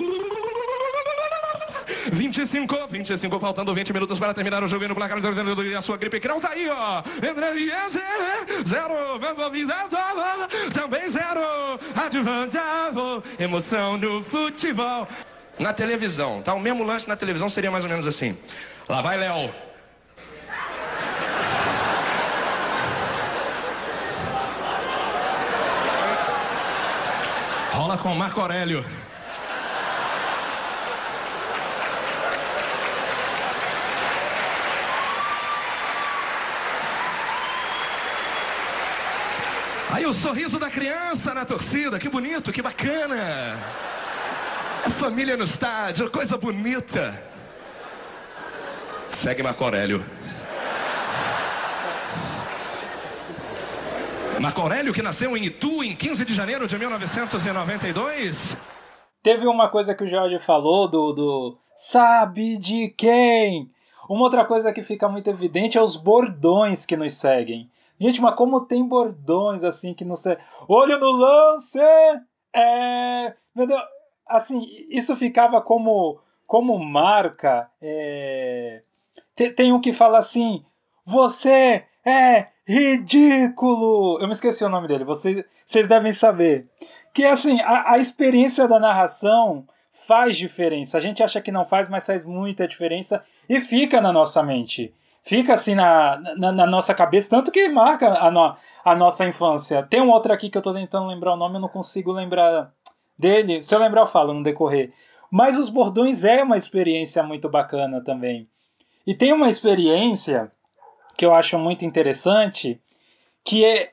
25, 25, faltando 20 minutos para terminar o jogo no placar e a sua gripe crão tá aí, ó. Zero, também zero. Advantavo, emoção no futebol. Na televisão, tá? O mesmo lance na televisão seria mais ou menos assim. Lá vai, Léo. Rola com Marco Aurélio. Aí o sorriso da criança na torcida, que bonito, que bacana. A família no estádio, coisa bonita. Segue Marco Aurélio. Marco Aurélio, que nasceu em Itu em 15 de janeiro de 1992. Teve uma coisa que o Jorge falou do, do sabe de quem? Uma outra coisa que fica muito evidente é os bordões que nos seguem. Gente, mas como tem bordões assim que não sei. Olho no lance! É. Meu Deus! Assim, isso ficava como, como marca. É... Tem, tem um que fala assim: Você é ridículo! Eu me esqueci o nome dele, vocês, vocês devem saber. Que assim, a, a experiência da narração faz diferença. A gente acha que não faz, mas faz muita diferença. E fica na nossa mente. Fica assim na, na, na nossa cabeça, tanto que marca a, no, a nossa infância. Tem um outro aqui que eu tô tentando lembrar o nome, eu não consigo lembrar dele. Se eu lembrar, eu falo no decorrer. Mas os bordões é uma experiência muito bacana também. E tem uma experiência que eu acho muito interessante, que é,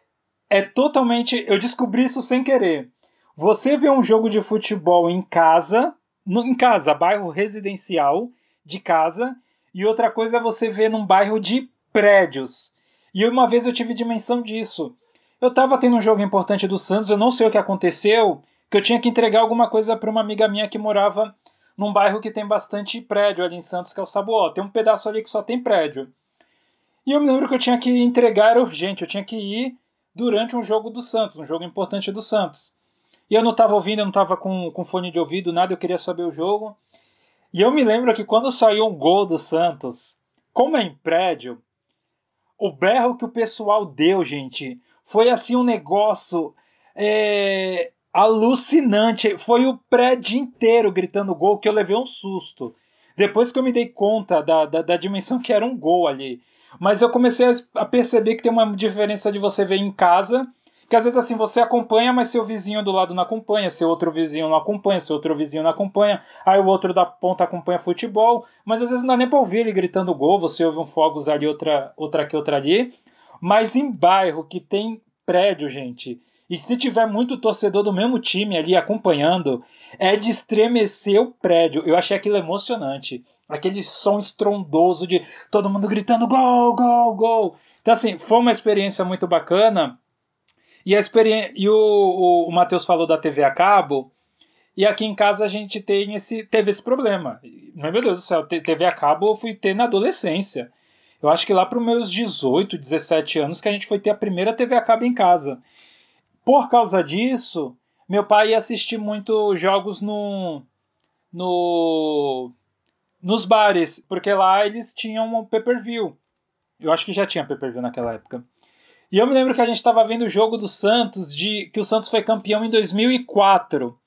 é totalmente. Eu descobri isso sem querer. Você vê um jogo de futebol em casa, no, em casa, bairro residencial de casa, e outra coisa é você ver num bairro de prédios. E uma vez eu tive dimensão disso. Eu estava tendo um jogo importante do Santos, eu não sei o que aconteceu, que eu tinha que entregar alguma coisa para uma amiga minha que morava num bairro que tem bastante prédio ali em Santos, que é o Sabuó. Tem um pedaço ali que só tem prédio. E eu me lembro que eu tinha que entregar, urgente, eu tinha que ir durante um jogo do Santos, um jogo importante do Santos. E eu não estava ouvindo, eu não estava com, com fone de ouvido, nada, eu queria saber o jogo. E eu me lembro que quando saiu um gol do Santos, como é em prédio, o berro que o pessoal deu, gente, foi assim um negócio é, alucinante. Foi o prédio inteiro gritando gol que eu levei um susto. Depois que eu me dei conta da, da, da dimensão que era um gol ali. Mas eu comecei a perceber que tem uma diferença de você ver em casa, que às vezes assim você acompanha, mas seu vizinho do lado não acompanha, seu outro vizinho não acompanha, seu outro vizinho não acompanha, aí o outro da ponta acompanha futebol, mas às vezes não dá nem pra ouvir ele gritando gol, você ouve um fogos ali, outra, outra aqui, outra ali. Mas em bairro que tem prédio, gente, e se tiver muito torcedor do mesmo time ali acompanhando, é de estremecer o prédio. Eu achei aquilo emocionante aquele som estrondoso de todo mundo gritando gol, gol, gol. Então, assim, foi uma experiência muito bacana. E, a experiência, e o, o, o Matheus falou da TV a cabo. E aqui em casa a gente tem esse, teve esse problema. Meu Deus do céu, TV a cabo eu fui ter na adolescência. Eu acho que lá para os meus 18, 17 anos que a gente foi ter a primeira TV a cabo em casa. Por causa disso, meu pai ia assistir muito jogos no, no nos bares, porque lá eles tinham um pay-per-view. Eu acho que já tinha pay-per-view naquela época. E eu me lembro que a gente estava vendo o jogo do Santos, de que o Santos foi campeão em 2004.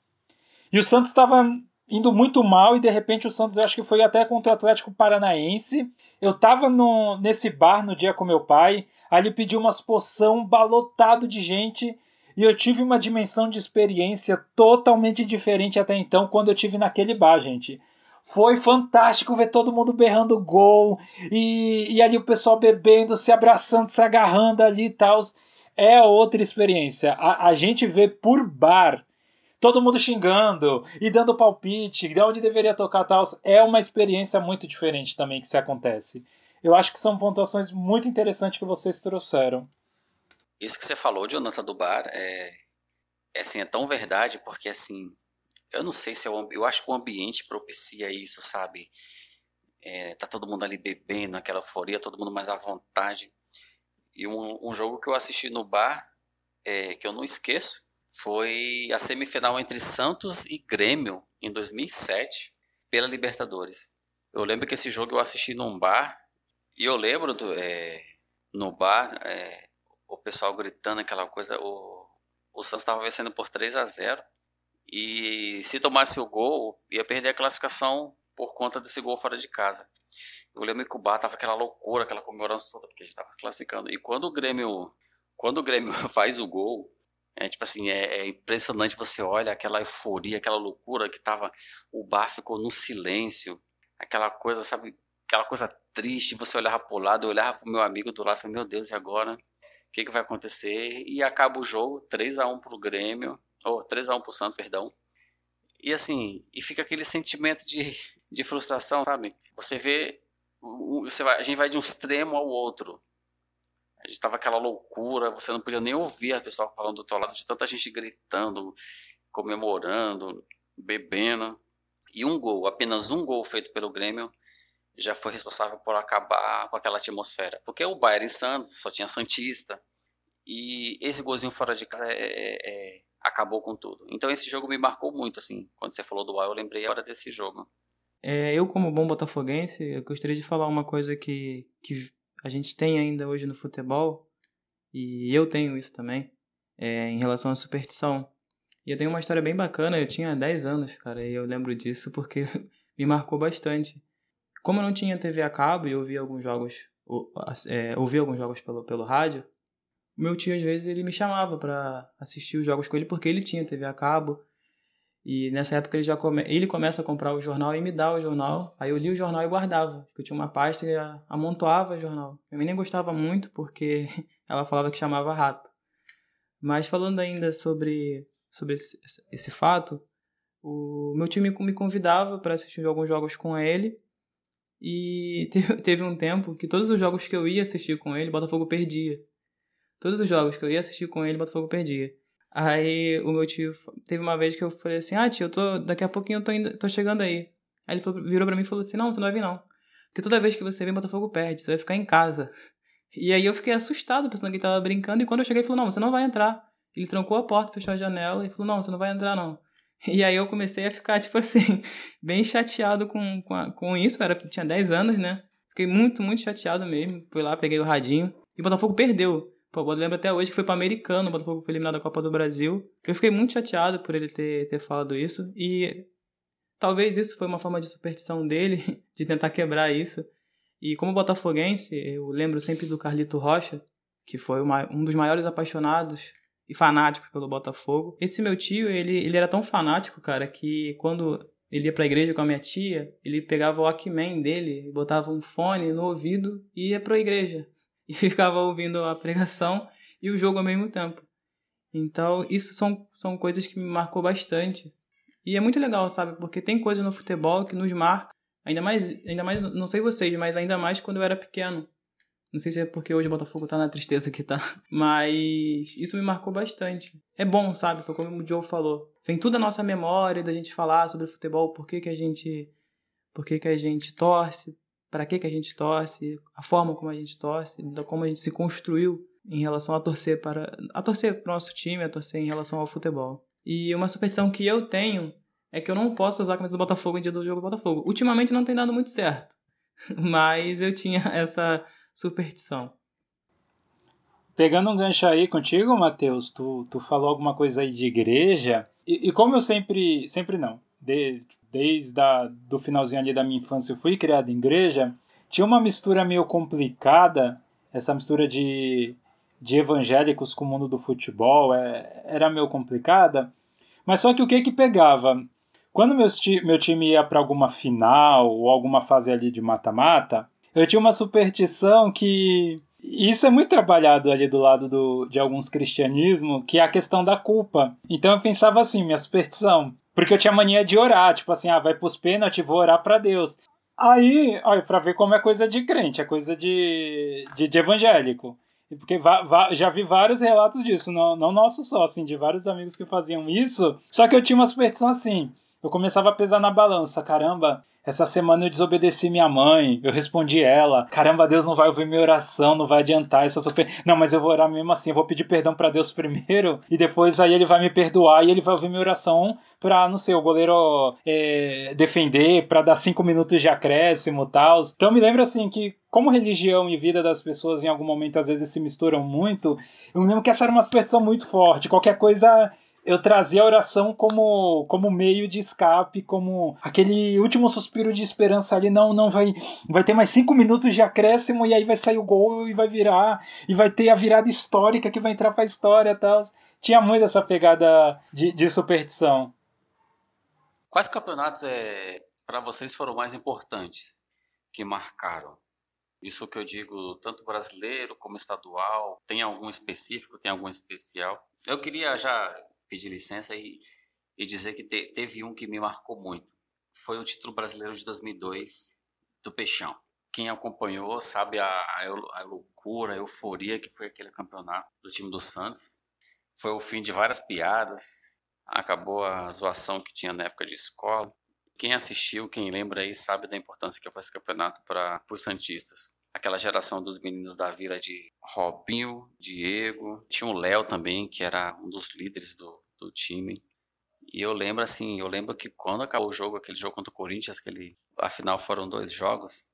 E o Santos estava indo muito mal e de repente o Santos, eu acho que foi até contra o Atlético Paranaense. Eu estava nesse bar no dia com meu pai, ali pedi umas poção balotado de gente e eu tive uma dimensão de experiência totalmente diferente até então quando eu tive naquele bar, gente. Foi fantástico ver todo mundo berrando gol e, e ali o pessoal bebendo, se abraçando, se agarrando ali e tal. É outra experiência. A, a gente vê por bar todo mundo xingando e dando palpite de onde deveria tocar tal. É uma experiência muito diferente também que se acontece. Eu acho que são pontuações muito interessantes que vocês trouxeram. Isso que você falou, Jonathan, do bar, é, é, assim, é tão verdade, porque assim, eu não sei se é o, eu acho que o ambiente propicia isso, sabe? É, tá todo mundo ali bebendo, aquela euforia, todo mundo mais à vontade. E um, um jogo que eu assisti no bar, é, que eu não esqueço, foi a semifinal entre Santos e Grêmio em 2007 pela Libertadores. Eu lembro que esse jogo eu assisti num bar e eu lembro do, é, no bar é, o pessoal gritando aquela coisa. O, o Santos estava vencendo por 3 a 0 e se tomasse o gol, ia perder a classificação por conta desse gol fora de casa. Eu lembro que o Bar tava aquela loucura, aquela comemoração toda, porque a gente tava se classificando. E quando o Grêmio, quando o Grêmio faz o gol, é tipo assim, é, é, impressionante você olha aquela euforia, aquela loucura que tava, o Bar ficou no silêncio, aquela coisa, sabe, aquela coisa triste, você olhava pro lado, eu olhava pro meu amigo do lado falei, meu Deus, e agora? O que, que vai acontecer? E acaba o jogo, 3 a 1 pro Grêmio ou 3x1 pro Santos, perdão. E assim, e fica aquele sentimento de, de frustração, sabe? Você vê, você vai, a gente vai de um extremo ao outro. A gente tava aquela loucura, você não podia nem ouvir a pessoa falando do teu lado, de tanta gente gritando, comemorando, bebendo. E um gol, apenas um gol feito pelo Grêmio, já foi responsável por acabar com aquela atmosfera. Porque o Bayern Santos só tinha Santista. E esse golzinho fora de casa é, é, é acabou com tudo. Então esse jogo me marcou muito, assim. Quando você falou do UAU, eu lembrei a hora desse jogo. É, eu, como bom botafoguense, eu gostaria de falar uma coisa que, que a gente tem ainda hoje no futebol, e eu tenho isso também, é, em relação à superstição. E eu tenho uma história bem bacana, eu tinha 10 anos, cara, e eu lembro disso porque me marcou bastante. Como eu não tinha TV a cabo e ouvia alguns jogos, ou, é, ouvia alguns jogos pelo, pelo rádio, meu tio às vezes ele me chamava para assistir os jogos com ele porque ele tinha TV a cabo. E nessa época ele já come... ele começa a comprar o jornal e me dá o jornal. Aí eu li o jornal e guardava. Eu tinha uma pasta e amontoava o jornal. Mãe nem gostava muito porque ela falava que chamava rato. Mas falando ainda sobre, sobre esse, esse fato, o meu time me convidava para assistir alguns jogos com ele. E teve, teve um tempo que todos os jogos que eu ia assistir com ele, Botafogo perdia. Todos os jogos que eu ia assistir com ele, Botafogo perdia. Aí o meu tio teve uma vez que eu falei assim: "Ah, tio, eu tô daqui a pouquinho eu tô indo, tô chegando aí". Aí ele falou, virou para mim e falou assim: "Não, você não vai vir não. Porque toda vez que você vem, Botafogo perde, você vai ficar em casa". E aí eu fiquei assustado, pensando que ele tava brincando, e quando eu cheguei, ele falou: "Não, você não vai entrar". Ele trancou a porta, fechou a janela e falou: "Não, você não vai entrar não". E aí eu comecei a ficar, tipo assim, bem chateado com, com, a, com isso. Era, tinha 10 anos, né? Fiquei muito, muito chateado mesmo. Fui lá, peguei o radinho. E Botafogo perdeu. Pô, eu lembro até hoje que foi para americano, o Botafogo foi eliminado da Copa do Brasil. Eu fiquei muito chateado por ele ter, ter falado isso. E talvez isso foi uma forma de superstição dele, de tentar quebrar isso. E como botafoguense, eu lembro sempre do Carlito Rocha, que foi uma, um dos maiores apaixonados e fanáticos pelo Botafogo. Esse meu tio, ele, ele era tão fanático, cara, que quando ele ia pra igreja com a minha tia, ele pegava o Walkman dele, botava um fone no ouvido e ia pra igreja. E ficava ouvindo a pregação e o jogo ao mesmo tempo. Então, isso são, são coisas que me marcou bastante. E é muito legal, sabe? Porque tem coisa no futebol que nos marca. Ainda mais, ainda mais, não sei vocês, mas ainda mais quando eu era pequeno. Não sei se é porque hoje o Botafogo tá na tristeza que tá, mas isso me marcou bastante. É bom, sabe? Foi como o Joe falou. Vem tudo a nossa memória da gente falar sobre futebol, por que, que a gente por que, que a gente torce, para que, que a gente torce, a forma como a gente torce, como a gente se construiu em relação a torcer para a torcer para o nosso time, a torcer em relação ao futebol. E uma superstição que eu tenho é que eu não posso usar a camisa do Botafogo em dia do jogo do Botafogo. Ultimamente não tem dado muito certo, mas eu tinha essa superstição. Pegando um gancho aí contigo, Matheus, tu, tu falou alguma coisa aí de igreja, e, e como eu sempre, sempre não, de, desde a, do finalzinho ali da minha infância eu fui criado em igreja, tinha uma mistura meio complicada, essa mistura de, de evangélicos com o mundo do futebol, é, era meio complicada, mas só que o que que pegava? Quando meu time ia para alguma final ou alguma fase ali de mata-mata, eu tinha uma superstição que. Isso é muito trabalhado ali do lado do, de alguns cristianismo, que é a questão da culpa. Então eu pensava assim, minha superstição. Porque eu tinha mania de orar, tipo assim, ah, vai pros pênaltis, vou orar para Deus. Aí, olha, pra ver como é coisa de crente, é coisa de, de, de evangélico. Porque já vi vários relatos disso, não, não nosso só, assim, de vários amigos que faziam isso. Só que eu tinha uma superstição assim. Eu começava a pesar na balança, caramba, essa semana eu desobedeci minha mãe, eu respondi ela. Caramba, Deus não vai ouvir minha oração, não vai adiantar essa. Não, mas eu vou orar mesmo assim, eu vou pedir perdão para Deus primeiro e depois aí ele vai me perdoar e ele vai ouvir minha oração pra, não sei, o goleiro é, defender, para dar cinco minutos de acréscimo e tal. Então me lembro assim que como religião e vida das pessoas em algum momento às vezes se misturam muito, eu me lembro que essa era uma superstição muito forte. Qualquer coisa eu trazia a oração como, como meio de escape, como aquele último suspiro de esperança ali. Não, não vai, vai ter mais cinco minutos de acréscimo e aí vai sair o gol e vai virar e vai ter a virada histórica que vai entrar para a história, tal. Tinha muito essa pegada de, de superstição. Quais campeonatos é para vocês foram mais importantes que marcaram? Isso que eu digo, tanto brasileiro como estadual, tem algum específico, tem algum especial? Eu queria já pedir licença e, e dizer que te, teve um que me marcou muito. Foi o título brasileiro de 2002 do Peixão. Quem acompanhou sabe a, a, loucura, a euforia que foi aquele campeonato do time do Santos. Foi o fim de várias piadas, acabou a zoação que tinha na época de escola. Quem assistiu, quem lembra aí, sabe da importância que foi esse campeonato para os Santistas aquela geração dos meninos da vila de Robinho, Diego, tinha o Léo também, que era um dos líderes do, do time. E eu lembro assim, eu lembro que quando acabou o jogo, aquele jogo contra o Corinthians, aquele, afinal foram dois jogos,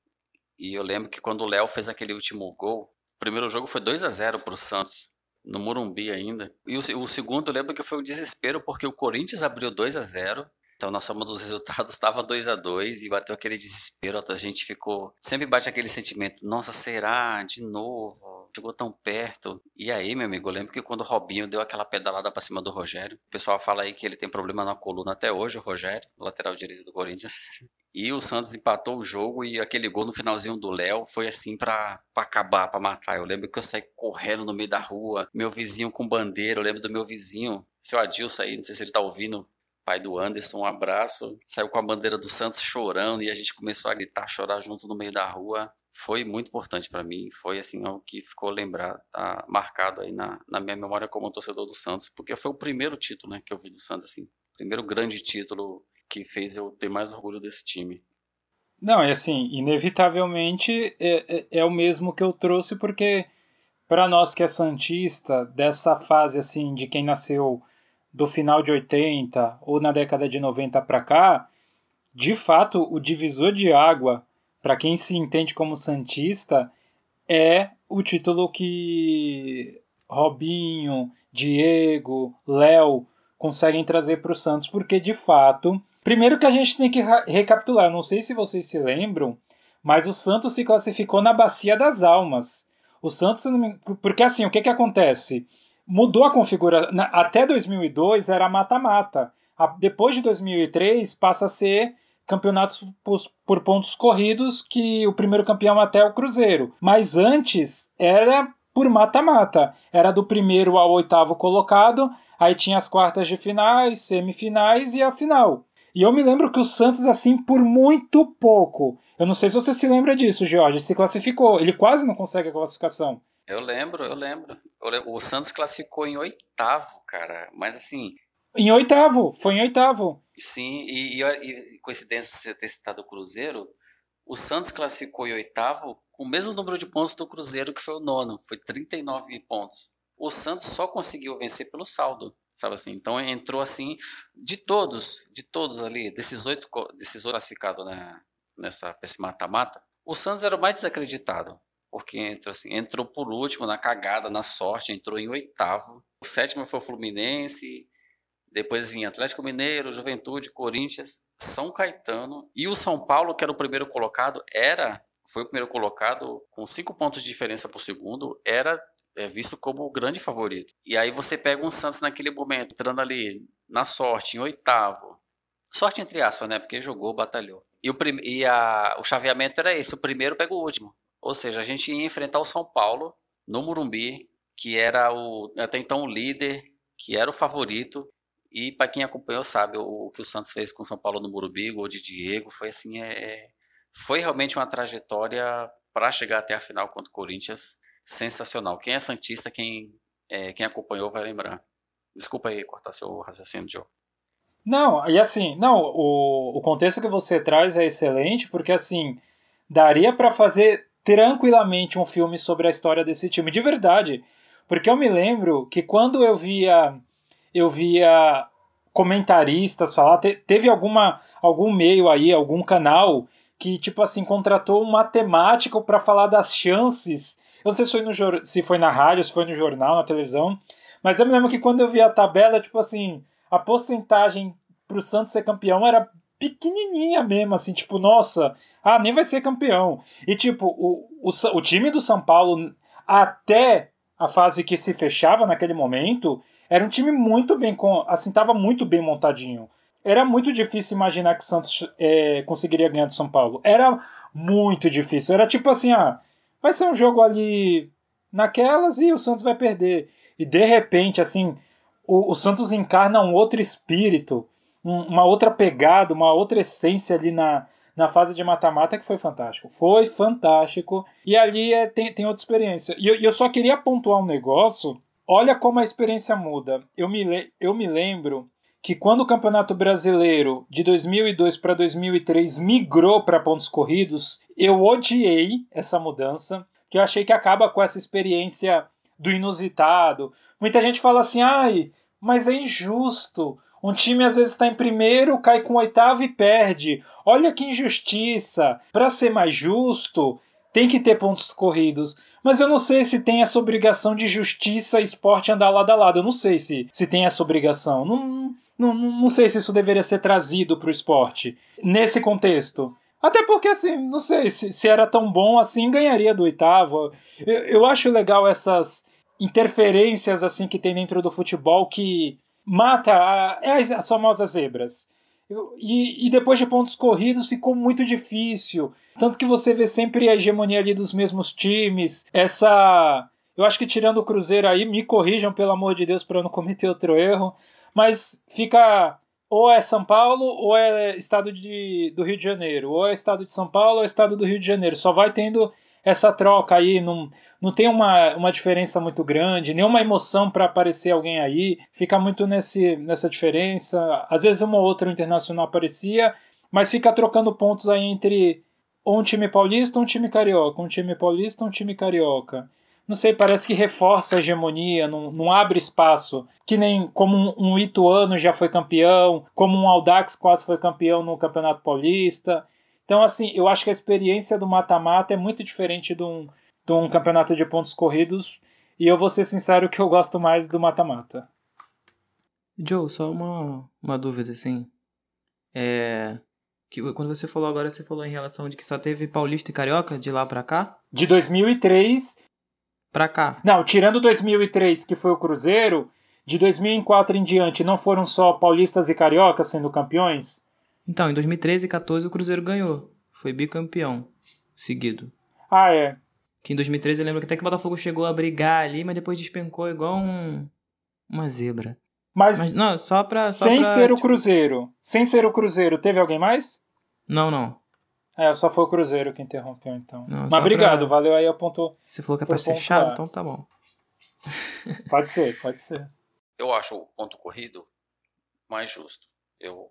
e eu lembro que quando o Léo fez aquele último gol, o primeiro jogo foi 2 a 0 para o Santos, no Morumbi ainda. E o, o segundo eu lembro que foi o desespero, porque o Corinthians abriu 2 a 0 Então, na soma dos resultados, estava 2 a 2 e bateu aquele desespero. A gente ficou. Sempre bate aquele sentimento: nossa, será? De novo? Chegou tão perto. E aí, meu amigo, eu lembro que quando o Robinho deu aquela pedalada para cima do Rogério, o pessoal fala aí que ele tem problema na coluna até hoje, o Rogério, lateral direito do Corinthians. E o Santos empatou o jogo e aquele gol no finalzinho do Léo foi assim pra acabar, pra matar. Eu lembro que eu saí correndo no meio da rua, meu vizinho com bandeira, eu lembro do meu vizinho, seu Adilson aí, não sei se ele tá ouvindo, pai do Anderson, um abraço. Saiu com a bandeira do Santos chorando e a gente começou a gritar, chorar junto no meio da rua. Foi muito importante para mim. Foi assim algo que ficou lembrado, tá marcado aí na, na minha memória como torcedor do Santos, porque foi o primeiro título, né, que eu vi do Santos assim, primeiro grande título que fez eu ter mais orgulho desse time. Não, é assim, inevitavelmente é, é, é o mesmo que eu trouxe porque para nós que é santista dessa fase assim de quem nasceu do final de 80 ou na década de 90 para cá, de fato, o divisor de água, para quem se entende como Santista, é o título que Robinho, Diego, Léo conseguem trazer para o Santos, porque de fato. Primeiro que a gente tem que recapitular, não sei se vocês se lembram, mas o Santos se classificou na Bacia das Almas. O Santos, porque assim, o que, que acontece? Mudou a configuração. Até 2002 era mata-mata. Depois de 2003 passa a ser campeonatos por, pontos corridos, que o primeiro campeão até é o Cruzeiro. Mas antes era por mata-mata. Era do primeiro ao oitavo colocado, aí tinha as quartas de finais, semifinais e a final. E eu me lembro que o Santos, assim, por muito pouco, eu não sei se você se lembra disso, Jorge, se classificou. Ele quase não consegue a classificação. Eu lembro, eu lembro. O Santos classificou em oitavo, cara. Mas assim. Em oitavo, foi em oitavo. Sim, e, e, e coincidência você ter citado o Cruzeiro, o Santos classificou em oitavo com o mesmo número de pontos do Cruzeiro, que foi o nono, foi 39 pontos. O Santos só conseguiu vencer pelo saldo, sabe assim? Então entrou assim, de todos, de todos ali, desses oito, desses oito classificados né, nessa, esse mata-mata, o Santos era o mais desacreditado porque entrou, assim, entrou por último na cagada, na sorte, entrou em oitavo. O sétimo foi o Fluminense, depois vinha Atlético Mineiro, Juventude, Corinthians, São Caetano e o São Paulo, que era o primeiro colocado, era foi o primeiro colocado com cinco pontos de diferença por segundo, era é, visto como o grande favorito. E aí você pega um Santos naquele momento, entrando ali na sorte, em oitavo. Sorte entre aspas, né? Porque jogou, batalhou. E, o, e a, o chaveamento era esse: o primeiro pega o último. Ou seja, a gente ia enfrentar o São Paulo no Murumbi, que era o até então o líder, que era o favorito. E para quem acompanhou sabe, o, o, que o Santos fez com o São Paulo no Murumbi, gol de Diego, foi assim, é, é foi realmente uma trajetória para chegar até a final contra o Corinthians sensacional. Quem é santista, quem é, quem acompanhou vai lembrar. Desculpa aí cortar seu raciocínio, Joe. Não, e assim, não, o, o contexto que você traz é excelente, porque assim, daria para fazer tranquilamente um filme sobre a história desse time, de verdade. Porque eu me lembro que quando eu via eu via comentaristas falar, te, teve alguma algum meio aí, algum canal que tipo assim contratou um matemático para falar das chances. Eu não sei se foi, no, se foi na rádio, se foi no jornal, na televisão, mas eu me lembro que quando eu vi a tabela, tipo assim, a porcentagem para o Santos ser campeão era pequenininha mesmo, assim, tipo, nossa, ah, nem vai ser campeão. E, tipo, o, o, o time do São Paulo, até a fase que se fechava naquele momento, era um time muito bem, assim, tava muito bem montadinho. Era muito difícil imaginar que o Santos é, conseguiria ganhar do São Paulo. Era muito difícil. Era tipo assim, ah, vai ser um jogo ali naquelas e o Santos vai perder. E de repente, assim, o, o Santos encarna um outro espírito uma outra pegada, uma outra essência ali na, na fase de mata-mata que foi fantástico. Foi fantástico. E ali é, tem, tem outra experiência. E eu, eu só queria pontuar um negócio. Olha como a experiência muda. Eu me, eu me lembro que quando o Campeonato Brasileiro de 2002 para 2003 migrou para pontos corridos, eu odiei essa mudança, que eu achei que acaba com essa experiência do inusitado. Muita gente fala assim: "Ai, mas é injusto. Um time às vezes está em primeiro, cai com oitavo e perde. Olha que injustiça. Para ser mais justo, tem que ter pontos corridos. Mas eu não sei se tem essa obrigação de justiça e esporte andar lado a lado. Eu não sei se, se tem essa obrigação. Não, Não, não sei se isso deveria ser trazido para o esporte nesse contexto. Até porque, assim, não sei se, se era tão bom assim, ganharia do oitavo. Eu, eu acho legal essas interferências assim que tem dentro do futebol que mata a, é as, as famosas zebras. E, e, depois de pontos corridos ficou muito difícil. Tanto que você vê sempre a hegemonia ali dos mesmos times. Essa. Eu acho que tirando o Cruzeiro aí, me corrijam, pelo amor de Deus, para não cometer outro erro. Mas fica. Ou é São Paulo ou é estado de, do Rio de Janeiro. Ou é estado de São Paulo ou é estado do Rio de Janeiro. Só vai tendo essa troca aí. Não, não tem uma, uma diferença muito grande, nenhuma emoção para aparecer alguém aí. Fica muito nesse, nessa diferença. Às vezes uma ou outra internacional aparecia, mas fica trocando pontos aí entre um time paulista, um time carioca, um time paulista, um time carioca. Não sei, parece que reforça a hegemonia, não, não abre espaço. Que nem como um, um Ituano já foi campeão, como um Audax quase foi campeão no Campeonato Paulista. Então, assim, eu acho que a experiência do mata-mata é muito diferente de um, de um campeonato de pontos corridos. E eu vou ser sincero que eu gosto mais do mata-mata. Joe, só uma, uma dúvida, assim. É, que quando você falou agora, você falou em relação de que só teve Paulista e Carioca de lá pra cá? De 2003 pra cá. Não, tirando 2003, que foi o Cruzeiro, de 2004 em diante, não foram só paulistas e cariocas sendo campeões? Então, em 2013 e 14 o Cruzeiro ganhou. Foi bicampeão seguido. Ah, é. Que em 2013 eu lembro que até que o Botafogo chegou a brigar ali, mas depois despencou igual um, uma zebra. Mas, Mas não, só pra. Só sem pra, ser o tipo, Cruzeiro. Sem ser o Cruzeiro, teve alguém mais? Não, não. É, só foi o Cruzeiro que interrompeu, então. Não, Mas obrigado, pra- valeu aí, apontou. Você falou que é pra ser chato, então tá bom. Pode ser, pode ser. Eu acho o ponto corrido mais justo. Eu,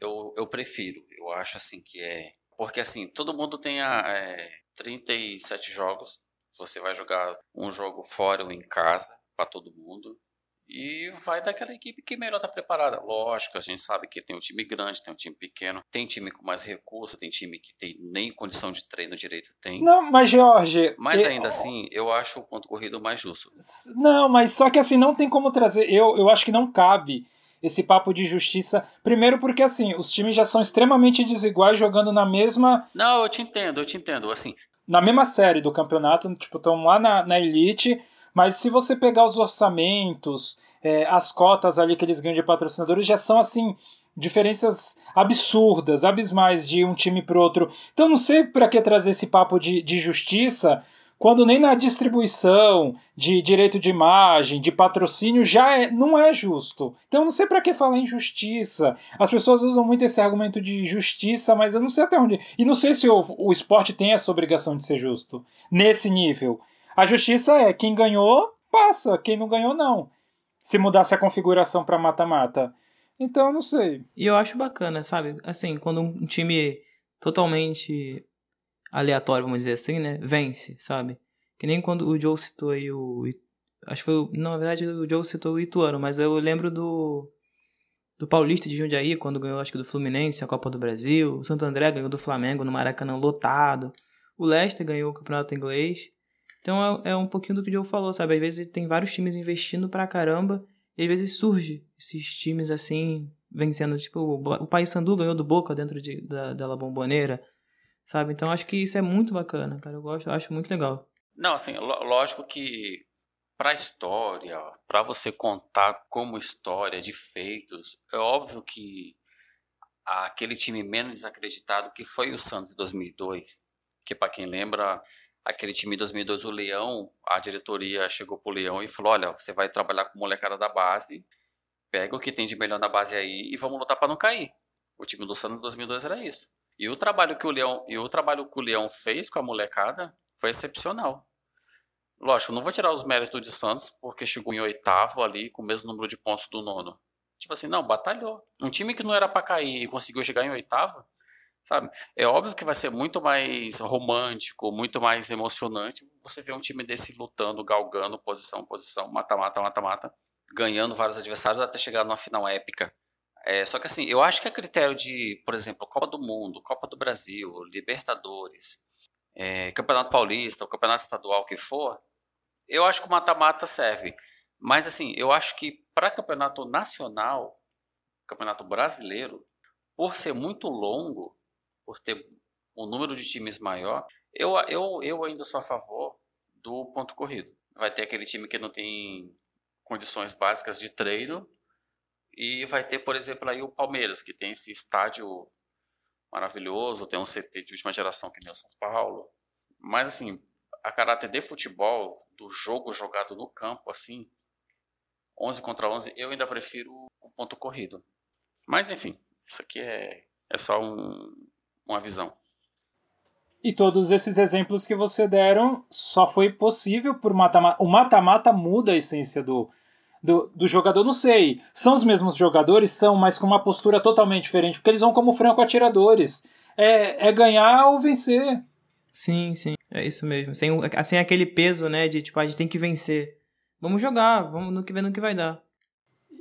eu, eu prefiro. Eu acho assim que é. Porque assim, todo mundo tem a, é, 37 jogos. Você vai jogar um jogo fora ou em casa para todo mundo. E vai daquela equipe que melhor tá preparada. Lógico, a gente sabe que tem um time grande, tem um time pequeno, tem time com mais recurso, tem time que tem nem condição de treino direito tem. Não, mas Jorge. Mas eu- ainda assim, eu acho o ponto corrido mais justo. Não, mas só que assim, não tem como trazer. Eu, eu acho que não cabe esse papo de justiça. Primeiro, porque assim, os times já são extremamente desiguais jogando na mesma. Não, eu te entendo, eu te entendo. Assim, na mesma série do campeonato, tipo, estão lá na, na elite, mas se você pegar os orçamentos, é, as cotas ali que eles ganham de patrocinadores, já são assim diferenças absurdas, abismais de um time para outro. Então não sei para que trazer esse papo de, de justiça quando nem na distribuição de direito de imagem, de patrocínio já é, não é justo. Então não sei para que falar em justiça. As pessoas usam muito esse argumento de justiça, mas eu não sei até onde. E não sei se o, o esporte tem essa obrigação de ser justo nesse nível. A justiça é quem ganhou passa, quem não ganhou não. Se mudasse a configuração para mata-mata. Então não sei. E eu acho bacana, sabe? Assim, quando um time totalmente aleatório, vamos dizer assim, né? Vence, sabe? Que nem quando o Joe citou aí o. Acho que foi. o- Não, na verdade o Joe citou o Ituano, mas eu lembro do. Do Paulista de Jundiaí, quando ganhou, acho que do Fluminense, a Copa do Brasil. O Santo André ganhou do Flamengo no Maracanã lotado. O Leicester ganhou o Campeonato Inglês. Então é, é um pouquinho do que o Joe falou, sabe? Às vezes tem vários times investindo pra caramba. E às vezes surge esses times assim, vencendo. Tipo, o Paysandu ganhou do Boca dentro de, da, da La sabe? Então acho que isso é muito bacana, cara. Eu gosto, eu acho muito legal. Não, assim, lógico que para história, para você contar como história de feitos, é óbvio que aquele time menos desacreditado que foi o Santos em 2002, que para quem lembra, aquele time em 2002, o Leão, a diretoria chegou pro Leão e falou: "Olha, você vai trabalhar com molecada da base, pega o que tem de melhor na base aí e vamos lutar para não cair". O time do Santos em 2002 era isso. E o trabalho que o Leão, e o trabalho que o Leão fez com a molecada foi excepcional. Lógico, não vou tirar os méritos de Santos, porque chegou em oitavo ali com o mesmo número de pontos do nono. Tipo assim, não, batalhou. Um time que não era pra cair e conseguiu chegar em oitavo, sabe? É óbvio que vai ser muito mais romântico, muito mais emocionante você ver um time desse lutando, galgando, posição, posição, mata-mata, mata-mata, ganhando vários adversários até chegar numa final épica. É, só que assim, eu acho que a critério de, por exemplo, Copa do Mundo, Copa do Brasil, Libertadores, é, Campeonato Paulista, o Campeonato Estadual que for, eu acho que o mata-mata serve. Mas assim, eu acho que para campeonato nacional, Campeonato Brasileiro, por ser muito longo, por ter um número de times maior, eu, eu, eu ainda sou a favor do ponto corrido. Vai ter aquele time que não tem condições básicas de treino e vai ter, por exemplo, aí o Palmeiras, que tem esse estádio maravilhoso, tem um CT de última geração que nem o São Paulo. Mas assim, a caráter de futebol, do jogo jogado no campo, assim, 11 contra 11, eu ainda prefiro o ponto corrido. Mas enfim, isso aqui é, é só um, uma visão. E todos esses exemplos que você deram só foi possível por mata-mata. O mata-mata muda a essência do, do, do, jogador. Não sei. São os mesmos jogadores? São, mas com uma postura totalmente diferente. Porque eles vão como franco-atiradores. É, é ganhar ou vencer. Sim, sim. É isso mesmo. Sem, sem aquele peso, né? De tipo, a gente tem que vencer. Vamos jogar, vamos no que vê no que vai dar.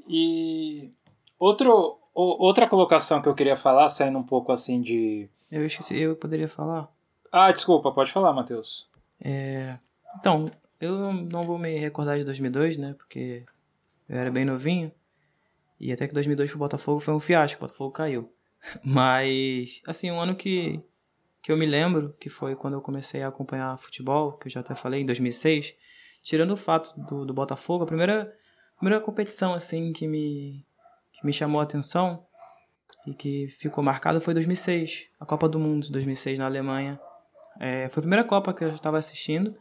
E outro, outra colocação que eu queria falar, saindo um pouco assim de. Eu esqueci, eu poderia falar. Ah, desculpa, pode falar, Matheus. É... Então, eu não vou me recordar de 2002, né? Porque eu era bem novinho. E até que 2002 pro Botafogo foi um fiasco, o Botafogo caiu. Mas, assim, um ano que, que eu me lembro, que foi quando eu comecei a acompanhar futebol, que eu já até falei, em 2006. Tirando o fato do, do Botafogo, a primeira, primeira competição, assim, que me, que me chamou a atenção e que ficou marcada foi 2006, a Copa do Mundo de 2006 na Alemanha. É, foi a primeira Copa que eu estava assistindo,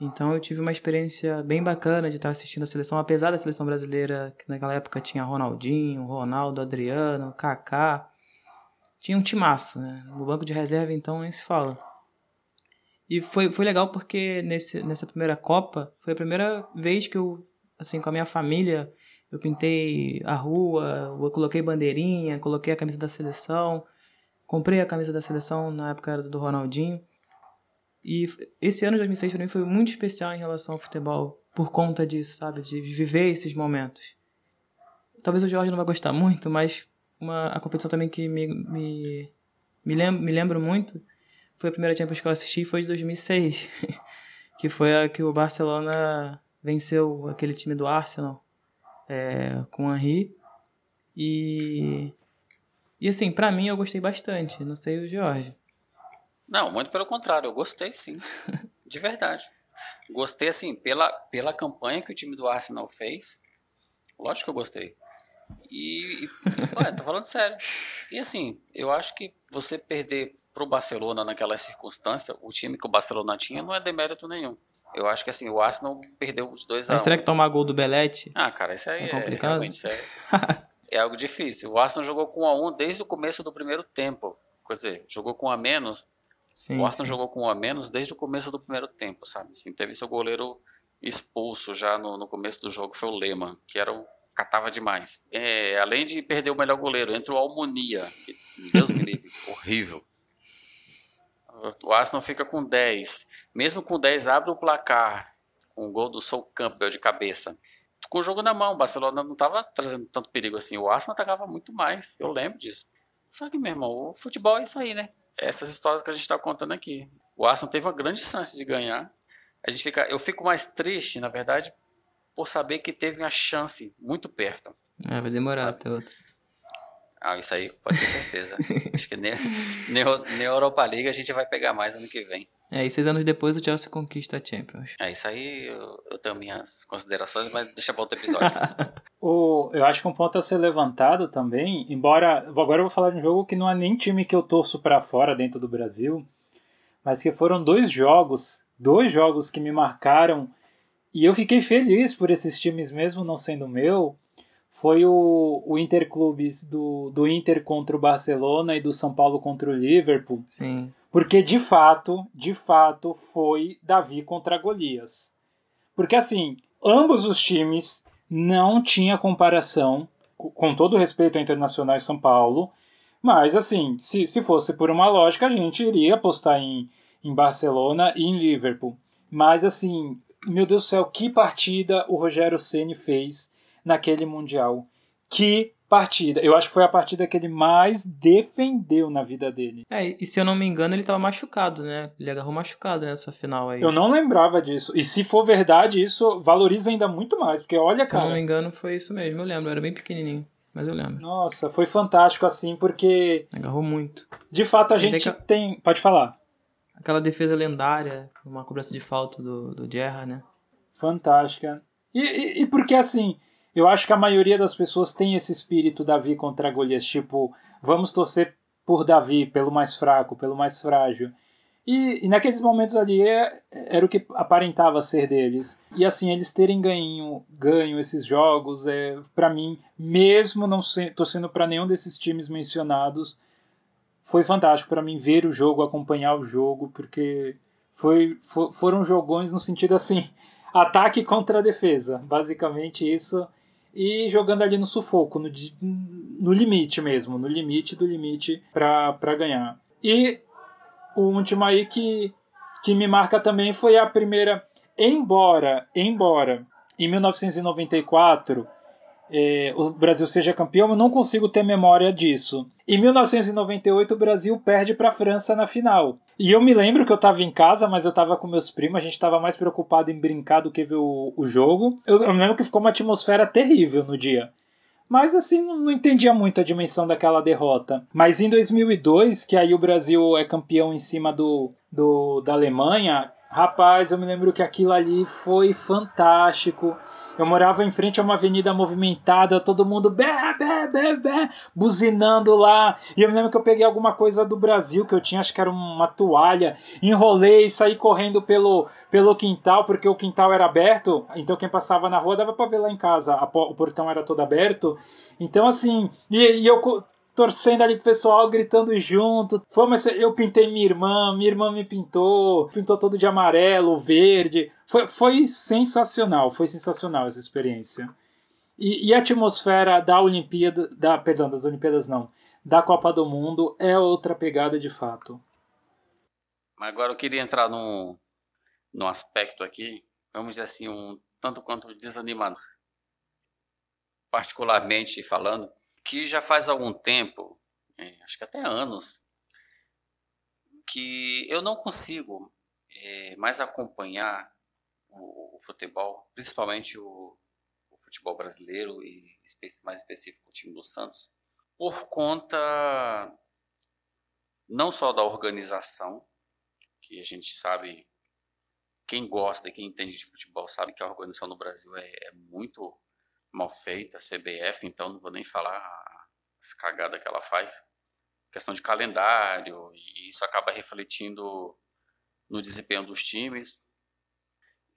então eu tive uma experiência bem bacana de estar assistindo a seleção, apesar da seleção brasileira, que naquela época tinha Ronaldinho, Ronaldo, Adriano, Kaká. Tinha um timaço, né? No banco de reserva, então, nem se fala. E foi, foi legal porque nesse, nessa primeira Copa, foi a primeira vez que eu, assim, com a minha família, eu pintei a rua, eu coloquei bandeirinha, coloquei a camisa da seleção, comprei a camisa da seleção na época do Ronaldinho. E esse ano de 2006 para mim foi muito especial em relação ao futebol, por conta disso, sabe? De viver esses momentos. Talvez o Jorge não vai gostar muito, mas uma, a competição também que me, me, me, lembro, me lembro muito foi a primeira Champions que eu assisti, foi de 2006, que foi a que o Barcelona venceu aquele time do Arsenal é, com o Henry. E, e assim, para mim eu gostei bastante, não sei o Jorge. Não, muito pelo contrário, eu gostei sim. De verdade. Gostei, assim, pela, pela campanha que o time do Arsenal fez. Lógico que eu gostei. E, e ué, tô falando sério. E assim, eu acho que você perder pro Barcelona naquela circunstância, o time que o Barcelona tinha não é demérito nenhum. Eu acho que assim, o Arsenal perdeu os dois Mas será que tomar gol do Belete? Ah, cara, isso aí é, é complicado. sério. é algo difícil. O Arsenal jogou com 1 a 1 desde o começo do primeiro tempo. Quer dizer, jogou com um a menos Sim, o Arsenal sim. jogou com um a menos desde o começo do primeiro tempo, sabe? Assim, teve seu goleiro expulso já no, no começo do jogo, foi o Lehmann, que era um catava demais. É, além de perder o melhor goleiro, entra o Almonia, que Deus me livre, horrível. O Arsenal fica com 10. Mesmo com 10, abre o placar com o gol do Sol Campbell de cabeça. Com o jogo na mão, o Barcelona não estava trazendo tanto perigo assim. O Arsenal atacava muito mais, eu lembro disso. Só que, meu irmão, o futebol é isso aí, né? Essas histórias que a gente está contando aqui. O Arsenal teve uma grande chance de ganhar. A gente fica, eu fico mais triste, na verdade, por saber que teve uma chance muito perto. É, vai demorar sabe? até outro. Ah, isso aí pode ter certeza. Acho que nem, nem, nem a Europa League a gente vai pegar mais ano que vem. É, e seis anos depois o Chelsea conquista a Champions. É, isso aí eu, eu tenho minhas considerações, mas deixa para outro episódio. o, eu acho que um ponto a ser levantado também, embora. Agora eu vou falar de um jogo que não é nem time que eu torço para fora dentro do Brasil, mas que foram dois jogos, dois jogos que me marcaram e eu fiquei feliz por esses times mesmo não sendo meu. Foi o, o Interclubes do, do Inter contra o Barcelona e do São Paulo contra o Liverpool. Sim porque de fato, de fato, foi Davi contra Golias. Porque assim, ambos os times não tinha comparação, com todo respeito ao Internacional e São Paulo, mas assim, se, se fosse por uma lógica, a gente iria apostar em, em Barcelona e em Liverpool. Mas assim, meu Deus do céu, que partida o Rogério Ceni fez naquele Mundial. Que partida. Eu acho que foi a partida que ele mais defendeu na vida dele. É, e se eu não me engano, ele tava machucado, né? Ele agarrou machucado nessa final aí. Eu não lembrava disso. E se for verdade, isso valoriza ainda muito mais. Porque olha, se cara. Se eu não me engano, foi isso mesmo. Eu lembro, eu era bem pequenininho. Mas eu lembro. Nossa, foi fantástico assim, porque Agarrou muito. de fato a gente que- tem. Pode falar. Aquela defesa lendária, uma cobrança de falta do, do Gerra, né? Fantástica. E, e, e porque assim, eu acho que a maioria das pessoas tem esse espírito Davi contra Golias, tipo, vamos torcer por Davi, pelo mais fraco, pelo mais frágil. E, e naqueles momentos ali é- era o que aparentava ser deles. E assim, eles terem ganho, ganho esses jogos, é, para mim, mesmo não se, torcendo para nenhum desses times mencionados, foi fantástico para mim ver o jogo, acompanhar o jogo, porque foi, fo- foram jogões no sentido assim, ataque contra defesa, basicamente isso. E jogando ali no sufoco, no, no limite mesmo, no limite do limite para ganhar. E o último aí que, que me marca também foi a primeira. Embora, embora em 1994 eh, o Brasil seja campeão, eu não consigo ter memória disso. Em 1998 o Brasil perde para a França na final. E eu me lembro que eu estava em casa, mas eu estava com meus primos, a gente estava mais preocupado em brincar do que ver o, o jogo. Eu, eu me lembro que ficou uma atmosfera terrível no dia. Mas assim, não entendia muito a dimensão daquela derrota. Mas em 2002, que aí o Brasil é campeão em cima do, do da Alemanha, rapaz, eu me lembro que aquilo ali foi fantástico. Eu morava em frente a uma avenida movimentada, todo mundo bé, bé, bé, bé, buzinando lá. E eu me lembro que eu peguei alguma coisa do Brasil que eu tinha, acho que era uma toalha, enrolei, saí correndo pelo, pelo quintal, porque o quintal era aberto, então quem passava na rua dava pra ver lá em casa, a o portão era todo aberto. Então, assim, e, e eu torcendo ali com o pessoal, gritando junto. Foi, mas eu pintei minha irmã, minha irmã me pintou, pintou todo de amarelo, verde. Foi, foi sensacional, foi sensacional essa experiência. E, e a atmosfera da Olimpíada, da, perdão, das Olimpíadas não, da Copa do Mundo é outra pegada de fato. Agora eu queria entrar num, num aspecto aqui, vamos dizer assim, um tanto quanto desanimador. Particularmente falando, que já faz algum tempo, é, acho que até anos, que eu não consigo é, mais acompanhar o, o futebol, principalmente o, o futebol brasileiro e mais específico o time do Santos, por conta não só da organização, que a gente sabe, quem gosta e quem entende de futebol sabe que a organização no Brasil é, é muito mal feita, CBF, então não vou nem falar as cagadas que ela faz. Questão de calendário, e isso acaba refletindo no desempenho dos times.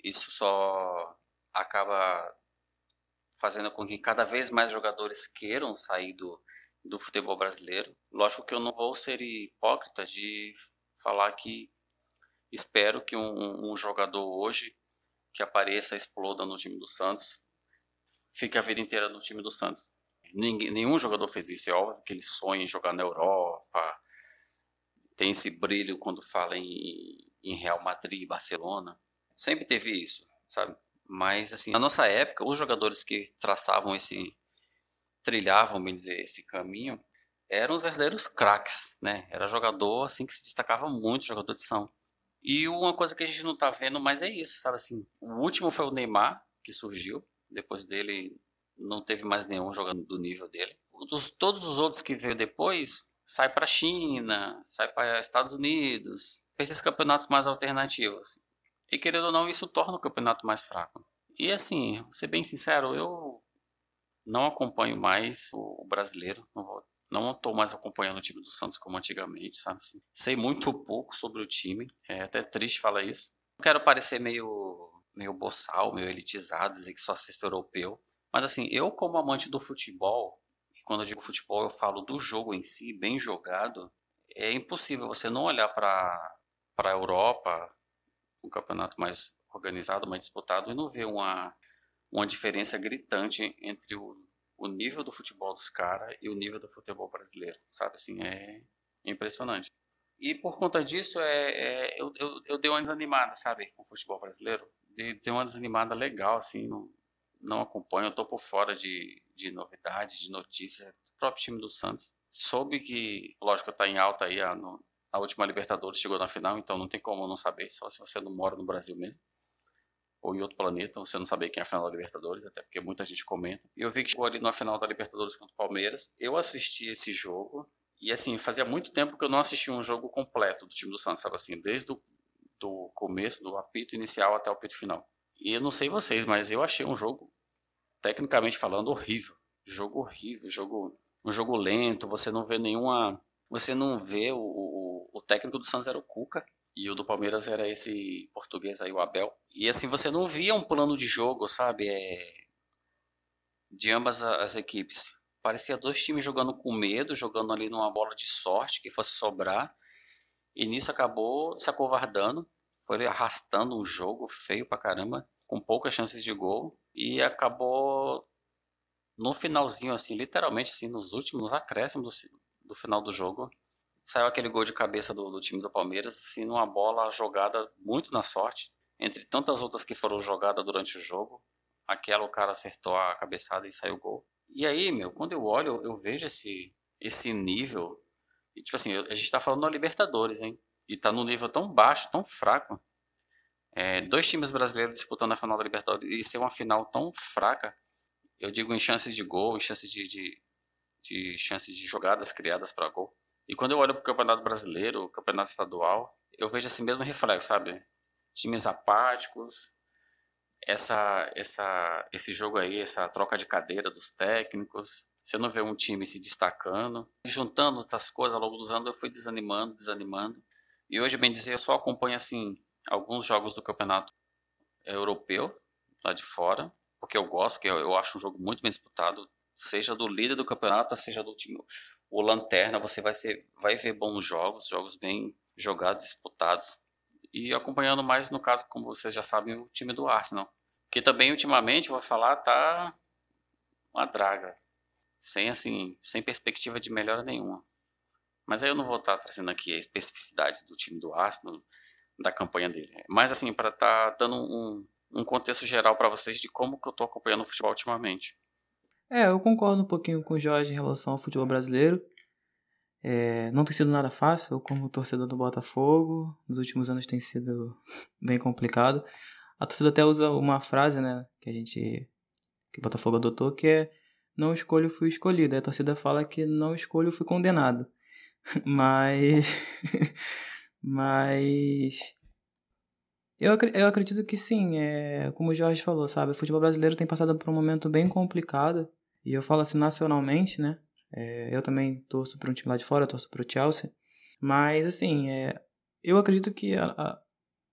Isso só acaba fazendo com que cada vez mais jogadores queiram sair do, do futebol brasileiro. Lógico que eu não vou ser hipócrita de falar que espero que um, um jogador hoje que apareça, exploda no time do Santos, fique a vida inteira no time do Santos. Ninguém, nenhum jogador fez isso. É óbvio que ele sonha em jogar na Europa, tem esse brilho quando fala em, em Real Madrid, Barcelona. Sempre teve isso, sabe? Mas, assim, na nossa época, os jogadores que traçavam esse, trilhavam, bem dizer, esse caminho, eram os verdadeiros craques, né? Era jogador, assim, que se destacava muito, jogador de são. E uma coisa que a gente não tá vendo mais é isso, sabe assim? O último foi o Neymar, que surgiu. Depois dele, não teve mais nenhum jogando do nível dele. Dos, todos os outros que veio depois, sai para China, sai para Estados Unidos, para esses campeonatos mais alternativos. E querendo ou não, isso torna o campeonato mais fraco. E assim, ser bem sincero, eu não acompanho mais o, o brasileiro, não vou não estou mais acompanhando o time do Santos como antigamente, sabe? Assim, sei muito pouco sobre o time, é até triste falar isso. Não quero parecer meio, meio boçal, meio elitizado, dizer que só assisto europeu. Mas assim, eu como amante do futebol, e quando eu digo futebol eu falo do jogo em si, bem jogado, é impossível você não olhar para a Europa, um campeonato mais organizado, mais disputado, e não ver uma, uma diferença gritante entre o o nível do futebol dos caras e o nível do futebol brasileiro, sabe? Assim, é impressionante. E por conta disso, é, é eu, eu, eu dei uma desanimada, sabe? Com o futebol brasileiro. Dei, dei uma desanimada legal, assim, não, não acompanho, eu tô por fora de, de novidades, de notícias. O próprio time do Santos. Soube que, lógico, tá em alta aí, a, no, a última Libertadores chegou na final, então não tem como não saber, só se você não mora no Brasil mesmo. ou em outro planeta, você não saber quem é a final da Libertadores, até porque muita gente comenta. Eu vi que chegou ali na final da Libertadores contra o Palmeiras. Eu assisti esse jogo e assim, fazia muito tempo que eu não assistia um jogo completo do time do Santos, sabe assim, desde o do começo, do apito inicial até o apito final. E eu não sei vocês, mas eu achei um jogo, tecnicamente falando, horrível. Jogo horrível, jogo, um jogo lento, você não vê nenhuma. Você não vê o, o, o técnico do Santos era o Cuca. E o do Palmeiras era esse português aí, o Abel. E assim, você não via um plano de jogo, sabe? É... De ambas as equipes. Parecia dois times jogando com medo, jogando ali numa bola de sorte que fosse sobrar. E nisso acabou se acovardando. Foi arrastando um jogo feio pra caramba, com poucas chances de gol. E acabou no finalzinho, assim, literalmente, assim, nos últimos acréscimos do, do final do jogo, saiu aquele gol de cabeça do, do, time do Palmeiras, assim, numa bola jogada muito na sorte. Entre tantas outras que foram jogadas durante o jogo, aquela o cara acertou a cabeçada e saiu o gol. E aí, meu, quando eu olho, eu vejo esse, esse nível. E, tipo assim, a gente tá falando da Libertadores, hein? E tá num nível tão baixo, tão fraco. É, dois times brasileiros disputando a final da Libertadores e ser uma final tão fraca, eu digo em chances de gol, em chances de, de, de chances de jogadas criadas para gol. E quando eu olho para o Campeonato Brasileiro, o Campeonato Estadual, eu vejo esse mesmo reflexo, sabe? Times apáticos, essa, essa, esse jogo aí, essa troca de cadeira dos técnicos. Você não vê um time se destacando. Juntando essas coisas ao longo dos anos, eu fui desanimando, desanimando. E hoje, bem dizer, eu só acompanho assim alguns jogos do campeonato europeu, lá de fora, porque eu gosto, porque eu acho um jogo muito bem disputado, seja do líder do campeonato, seja do time o lanterna, você vai ser vai ver bons jogos, jogos bem jogados, disputados e acompanhando mais no caso, como vocês já sabem, o time do Arsenal, que também ultimamente vou falar tá uma draga, sem assim, sem perspectiva de melhora nenhuma. Mas aí eu não vou estar trazendo aqui a especificidades do time do Arsenal, da campanha dele. Mas assim, para estar tá dando um, um contexto geral para vocês de como que eu estou acompanhando o futebol ultimamente. É, eu concordo um pouquinho com o Jorge em relação ao futebol brasileiro. É, não tem sido nada fácil, como torcedor do Botafogo, nos últimos anos tem sido bem complicado. A torcida até usa uma frase, né, que a gente que o Botafogo adotou, que é não escolho fui escolhido. A torcida fala que não escolho fui condenado. Mas mas eu, eu acredito que sim, é, como o Jorge falou, sabe? O futebol brasileiro tem passado por um momento bem complicado. E eu falo assim nacionalmente, né? É, eu também torço para um time lá de fora, torço para o Chelsea. Mas, assim, é, eu acredito que a,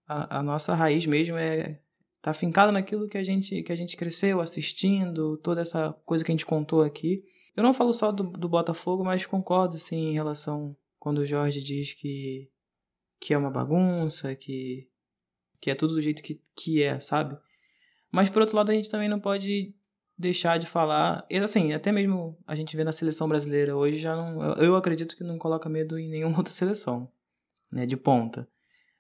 a, a, nossa raiz mesmo é tá fincada naquilo que a gente que a gente cresceu assistindo, toda essa coisa que a gente contou aqui. Eu não falo só do, do Botafogo, mas concordo, assim, em relação quando o Jorge diz que, que é uma bagunça, que, que é tudo do jeito que, que é, sabe? Mas, por outro lado, a gente também não pode deixar de falar. E, assim, até mesmo a gente vê na seleção brasileira hoje já não. Eu acredito que não coloca medo em nenhuma outra seleção, né, de ponta.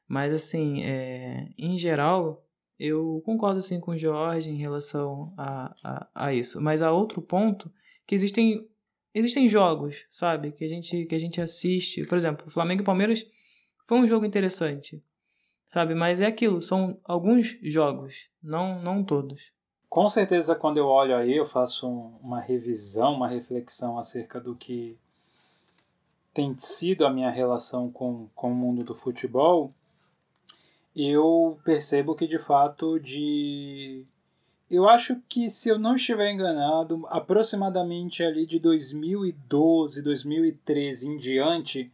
Mas, assim, é, em geral, eu concordo sim com o Jorge em relação a, a, a isso. Mas há outro ponto que existem existem jogos, sabe, que a gente que a gente assiste. Por exemplo, Flamengo e Palmeiras foi um jogo interessante, sabe? Mas é aquilo, são alguns jogos, não não todos. Com certeza, quando eu olho aí, eu faço uma revisão, uma reflexão acerca do que tem sido a minha relação com, com o mundo do futebol, eu percebo que de fato de eu acho que se eu não estiver enganado, aproximadamente ali de 2012, 2013 em diante,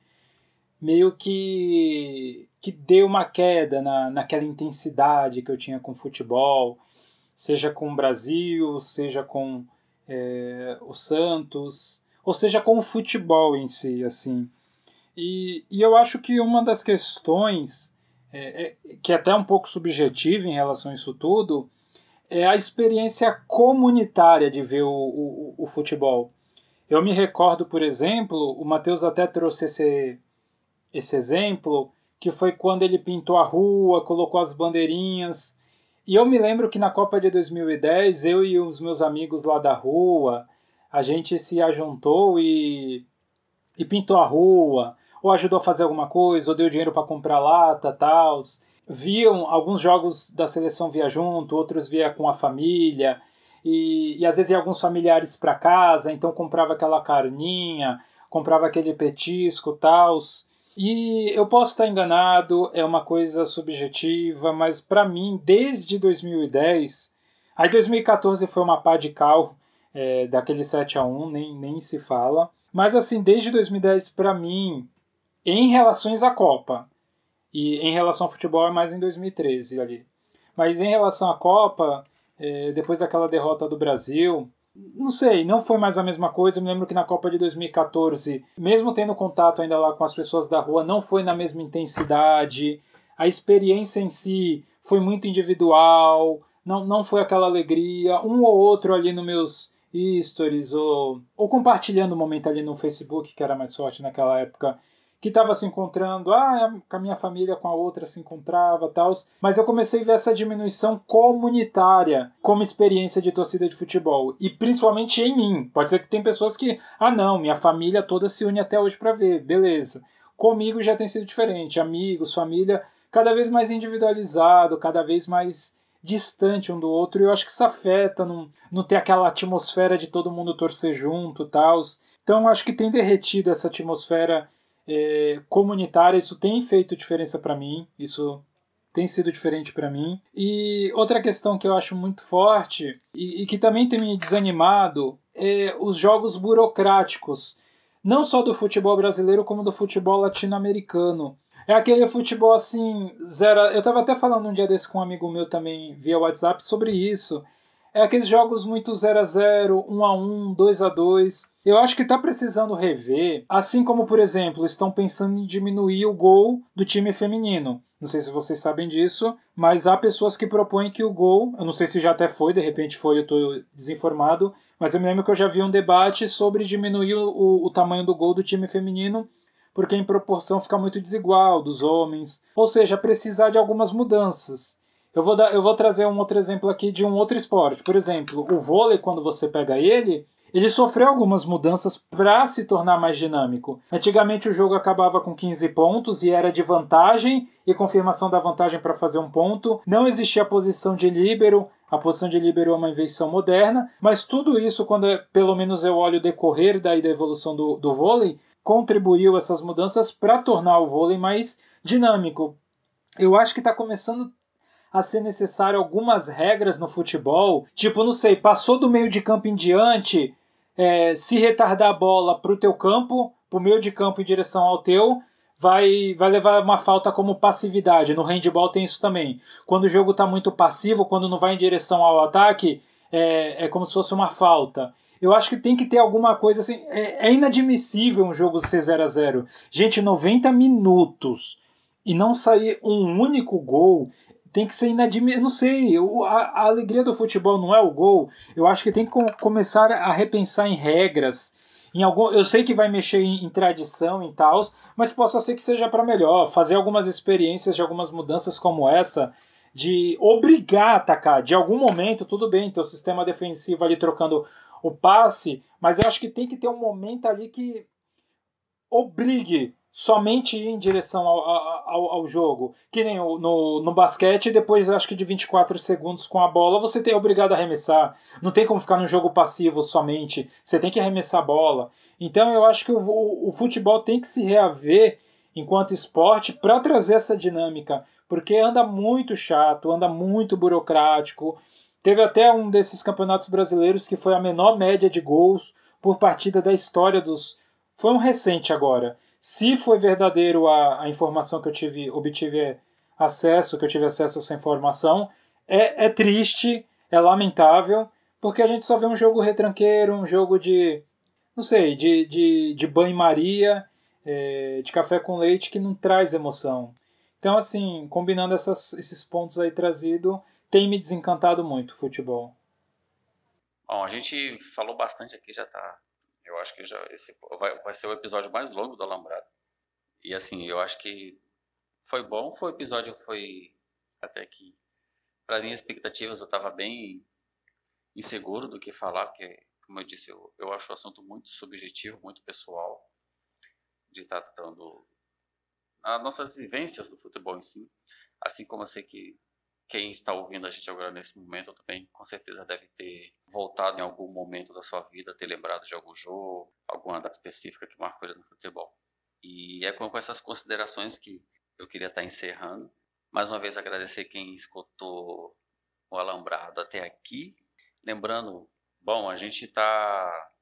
meio que que deu uma queda na, naquela intensidade que eu tinha com o futebol seja com o Brasil, seja com é, o Santos, ou seja com o futebol em si, assim. E, e eu acho que uma das questões é, é, que é até um pouco subjetiva em relação a isso tudo é a experiência comunitária de ver o, o, o futebol. Eu me recordo, por exemplo, o Matheus até trouxe esse, esse exemplo, que foi quando ele pintou a rua, colocou as bandeirinhas e eu me lembro que na Copa de 2010, eu e os meus amigos lá da rua, a gente se ajuntou e, e pintou a rua, ou ajudou a fazer alguma coisa, ou deu dinheiro para comprar lata, tal. viam alguns jogos da seleção via junto, outros via com a família, e, e às vezes ia alguns familiares para casa, então comprava aquela carninha, comprava aquele petisco, tal. E eu posso estar enganado, é uma coisa subjetiva, mas para mim, desde 2010, aí 2014 foi uma pá de cal, é, daquele 7 a 1 nem, nem se fala. Mas assim, desde 2010, para mim, em relações à Copa, e em relação ao futebol é mais em 2013 ali. Mas em relação à Copa, é, depois daquela derrota do Brasil, não sei, não foi mais a mesma coisa. Eu me lembro que na Copa de 2014, mesmo tendo contato ainda lá com as pessoas da rua, não foi na mesma intensidade. A experiência em si foi muito individual, não, não foi aquela alegria. Um ou outro ali nos meus stories ou, ou compartilhando o um momento ali no Facebook, que era mais forte naquela época, que estava se encontrando, ah, com a minha família com a outra se encontrava, tal. Mas eu comecei a ver essa diminuição comunitária como experiência de torcida de futebol e principalmente em mim. Pode ser que tem pessoas que, ah, não, minha família toda se une até hoje para ver, beleza. Comigo já tem sido diferente, amigos, família, cada vez mais individualizado, cada vez mais distante um do outro, e eu acho que isso afeta, não, não ter aquela atmosfera de todo mundo torcer junto, tal. Então acho que tem derretido essa atmosfera é, comunitária, isso tem feito diferença para mim, isso tem sido diferente para mim. E outra questão que eu acho muito forte e, e que também tem me desanimado é os jogos burocráticos, não só do futebol brasileiro como do futebol latino-americano. É aquele futebol assim, zero. Eu estava até falando um dia desse com um amigo meu também via WhatsApp sobre isso é aqueles jogos muito 0 a 0 1 a 1 2 a 2 Eu acho que está precisando rever, assim como, por exemplo, estão pensando em diminuir o gol do time feminino. Não sei se vocês sabem disso, mas há pessoas que propõem que o gol, eu não sei se já até foi, de repente foi, eu estou desinformado, mas eu me lembro que eu já vi um debate sobre diminuir o, o tamanho do gol do time feminino porque em proporção fica muito desigual dos homens. Ou seja, precisar de algumas mudanças. Eu vou, dar, eu vou trazer um outro exemplo aqui de um outro esporte. Por exemplo, o vôlei, quando você pega ele, ele sofreu algumas mudanças para se tornar mais dinâmico. Antigamente o jogo acabava com 15 pontos e era de vantagem e confirmação da vantagem para fazer um ponto. Não existia a posição de líbero, a posição de líbero é uma invenção moderna, mas tudo isso, quando é, pelo menos eu olho o decorrer daí da evolução do, do vôlei, contribuiu essas mudanças para tornar o vôlei mais dinâmico. Eu acho que está começando a ser necessário algumas regras no futebol. Tipo, não sei, passou do meio de campo em diante, é, se retardar a bola para o teu campo, para o meio de campo em direção ao teu, vai, vai levar uma falta como passividade. No handball tem isso também. Quando o jogo está muito passivo, quando não vai em direção ao ataque, é, é como se fosse uma falta. Eu acho que tem que ter alguma coisa assim. É, é inadmissível um jogo ser 0 a 0 Gente, 90 minutos e não sair um único gol tem que ser inadmissível. Não sei, a, a, alegria do futebol não é o gol. Eu acho que tem que começar a repensar em regras. Em algum, eu sei que vai mexer em, em tradição e tal, mas possa ser que seja para melhor. Fazer algumas experiências de algumas mudanças como essa, de obrigar a atacar. De algum momento, tudo bem, ter o sistema defensivo ali trocando o passe, mas eu acho que tem que ter um momento ali que obrigue somente ir em direção ao, ao, ao jogo. Que nem no, no basquete, depois acho que de 24 segundos com a bola, você tem obrigado a arremessar. Não tem como ficar no jogo passivo somente. Você tem que arremessar a bola. Então eu acho que o, o futebol tem que se reaver enquanto esporte para trazer essa dinâmica. Porque anda muito chato, anda muito burocrático. Teve até um desses campeonatos brasileiros que foi a menor média de gols por partida da história dos. Foi um recente agora se foi verdadeiro a, a informação que eu tive, obtive acesso, que eu tive acesso a essa informação, é, é triste, é lamentável, porque a gente só vê um jogo retranqueiro, um jogo de, não sei, de, de, de banho-maria, é, de café com leite que não traz emoção. Então, assim, combinando essas, esses pontos aí trazido, tem me desencantado muito o futebol. Bom, a gente falou bastante aqui, já está eu acho que já esse vai, vai ser o episódio mais longo do Alambrado. E assim, eu acho que foi bom, foi o episódio foi até que para minhas expectativas eu estava bem inseguro do que falar, porque como eu disse, eu, eu acho o assunto muito subjetivo, muito pessoal, de estar tratando as nossas vivências do futebol em si. Assim como eu sei que quem está ouvindo a gente agora nesse momento também com certeza deve ter voltado em algum momento da sua vida, ter lembrado de algum jogo, alguma data específica que marcou ele no futebol. E é com essas considerações que eu queria estar encerrando. Mais uma vez agradecer quem escutou o Alambrado até aqui. Lembrando, bom, a gente está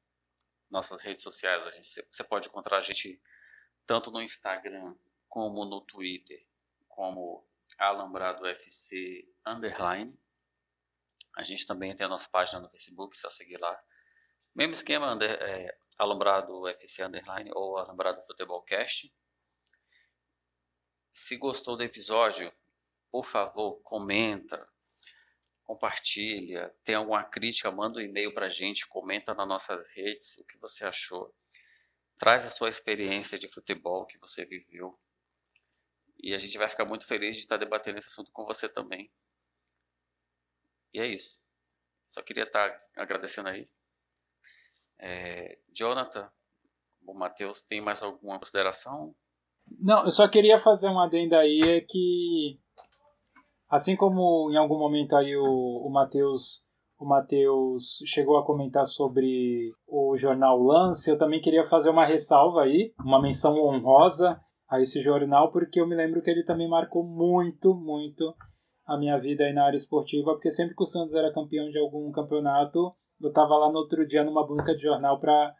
nossas redes sociais, a gente, você pode encontrar a gente tanto no Instagram como no Twitter, como Alambrado FC Underline. A gente também tem a nossa página no Facebook, só seguir lá. Mesmo esquema, under, é, Alambrado FC Underline ou Alambrado Futebolcast. Se gostou do episódio, por favor, comenta, compartilha. Tem alguma crítica, manda um e-mail para a gente, comenta nas nossas redes o que você achou. Traz a sua experiência de futebol que você viveu. E a gente vai ficar muito feliz de estar debatendo esse assunto com você também. E é isso. Só queria estar agradecendo aí. É, Jonathan, o Matheus, tem mais alguma consideração? Não, eu só queria fazer uma adenda aí, é que assim como em algum momento aí o, o Matheus o Matheus chegou a comentar sobre o jornal Lance, eu também queria fazer uma ressalva aí, uma menção honrosa a esse jornal, porque eu me lembro que ele também marcou muito, muito a minha vida aí na área esportiva, porque sempre que o Santos era campeão de algum campeonato, eu estava lá no outro dia numa banca de jornal para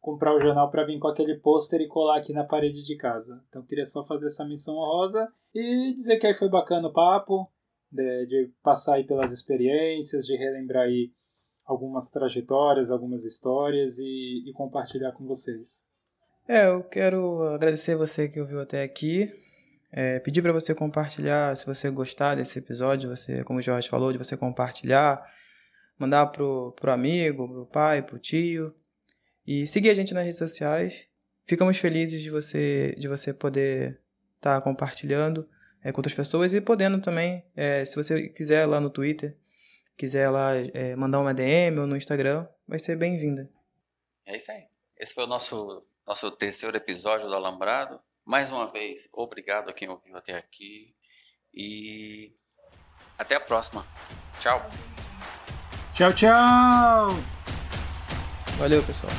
comprar o jornal para vir com aquele pôster e colar aqui na parede de casa. Então queria só fazer essa missão honrosa e dizer que aí foi bacana o papo, de, de passar aí pelas experiências, de relembrar aí algumas trajetórias, algumas histórias e, e compartilhar com vocês. É, eu quero agradecer você que ouviu até aqui. É, pedir para você compartilhar, se você gostar desse episódio, você, como o Jorge falou, de você compartilhar, mandar pro, pro amigo, pro pai, pro tio. E seguir a gente nas redes sociais. Ficamos felizes de você, de você poder estar tá compartilhando é, com outras pessoas e podendo também, é, se você quiser lá no Twitter, quiser lá é, mandar uma DM ou no Instagram, vai ser bem-vinda. É isso aí. Esse foi o nosso nosso terceiro episódio do Alambrado. Mais uma vez, obrigado a quem ouviu até aqui e até a próxima. Tchau. Tchau, tchau. Valeu, pessoal.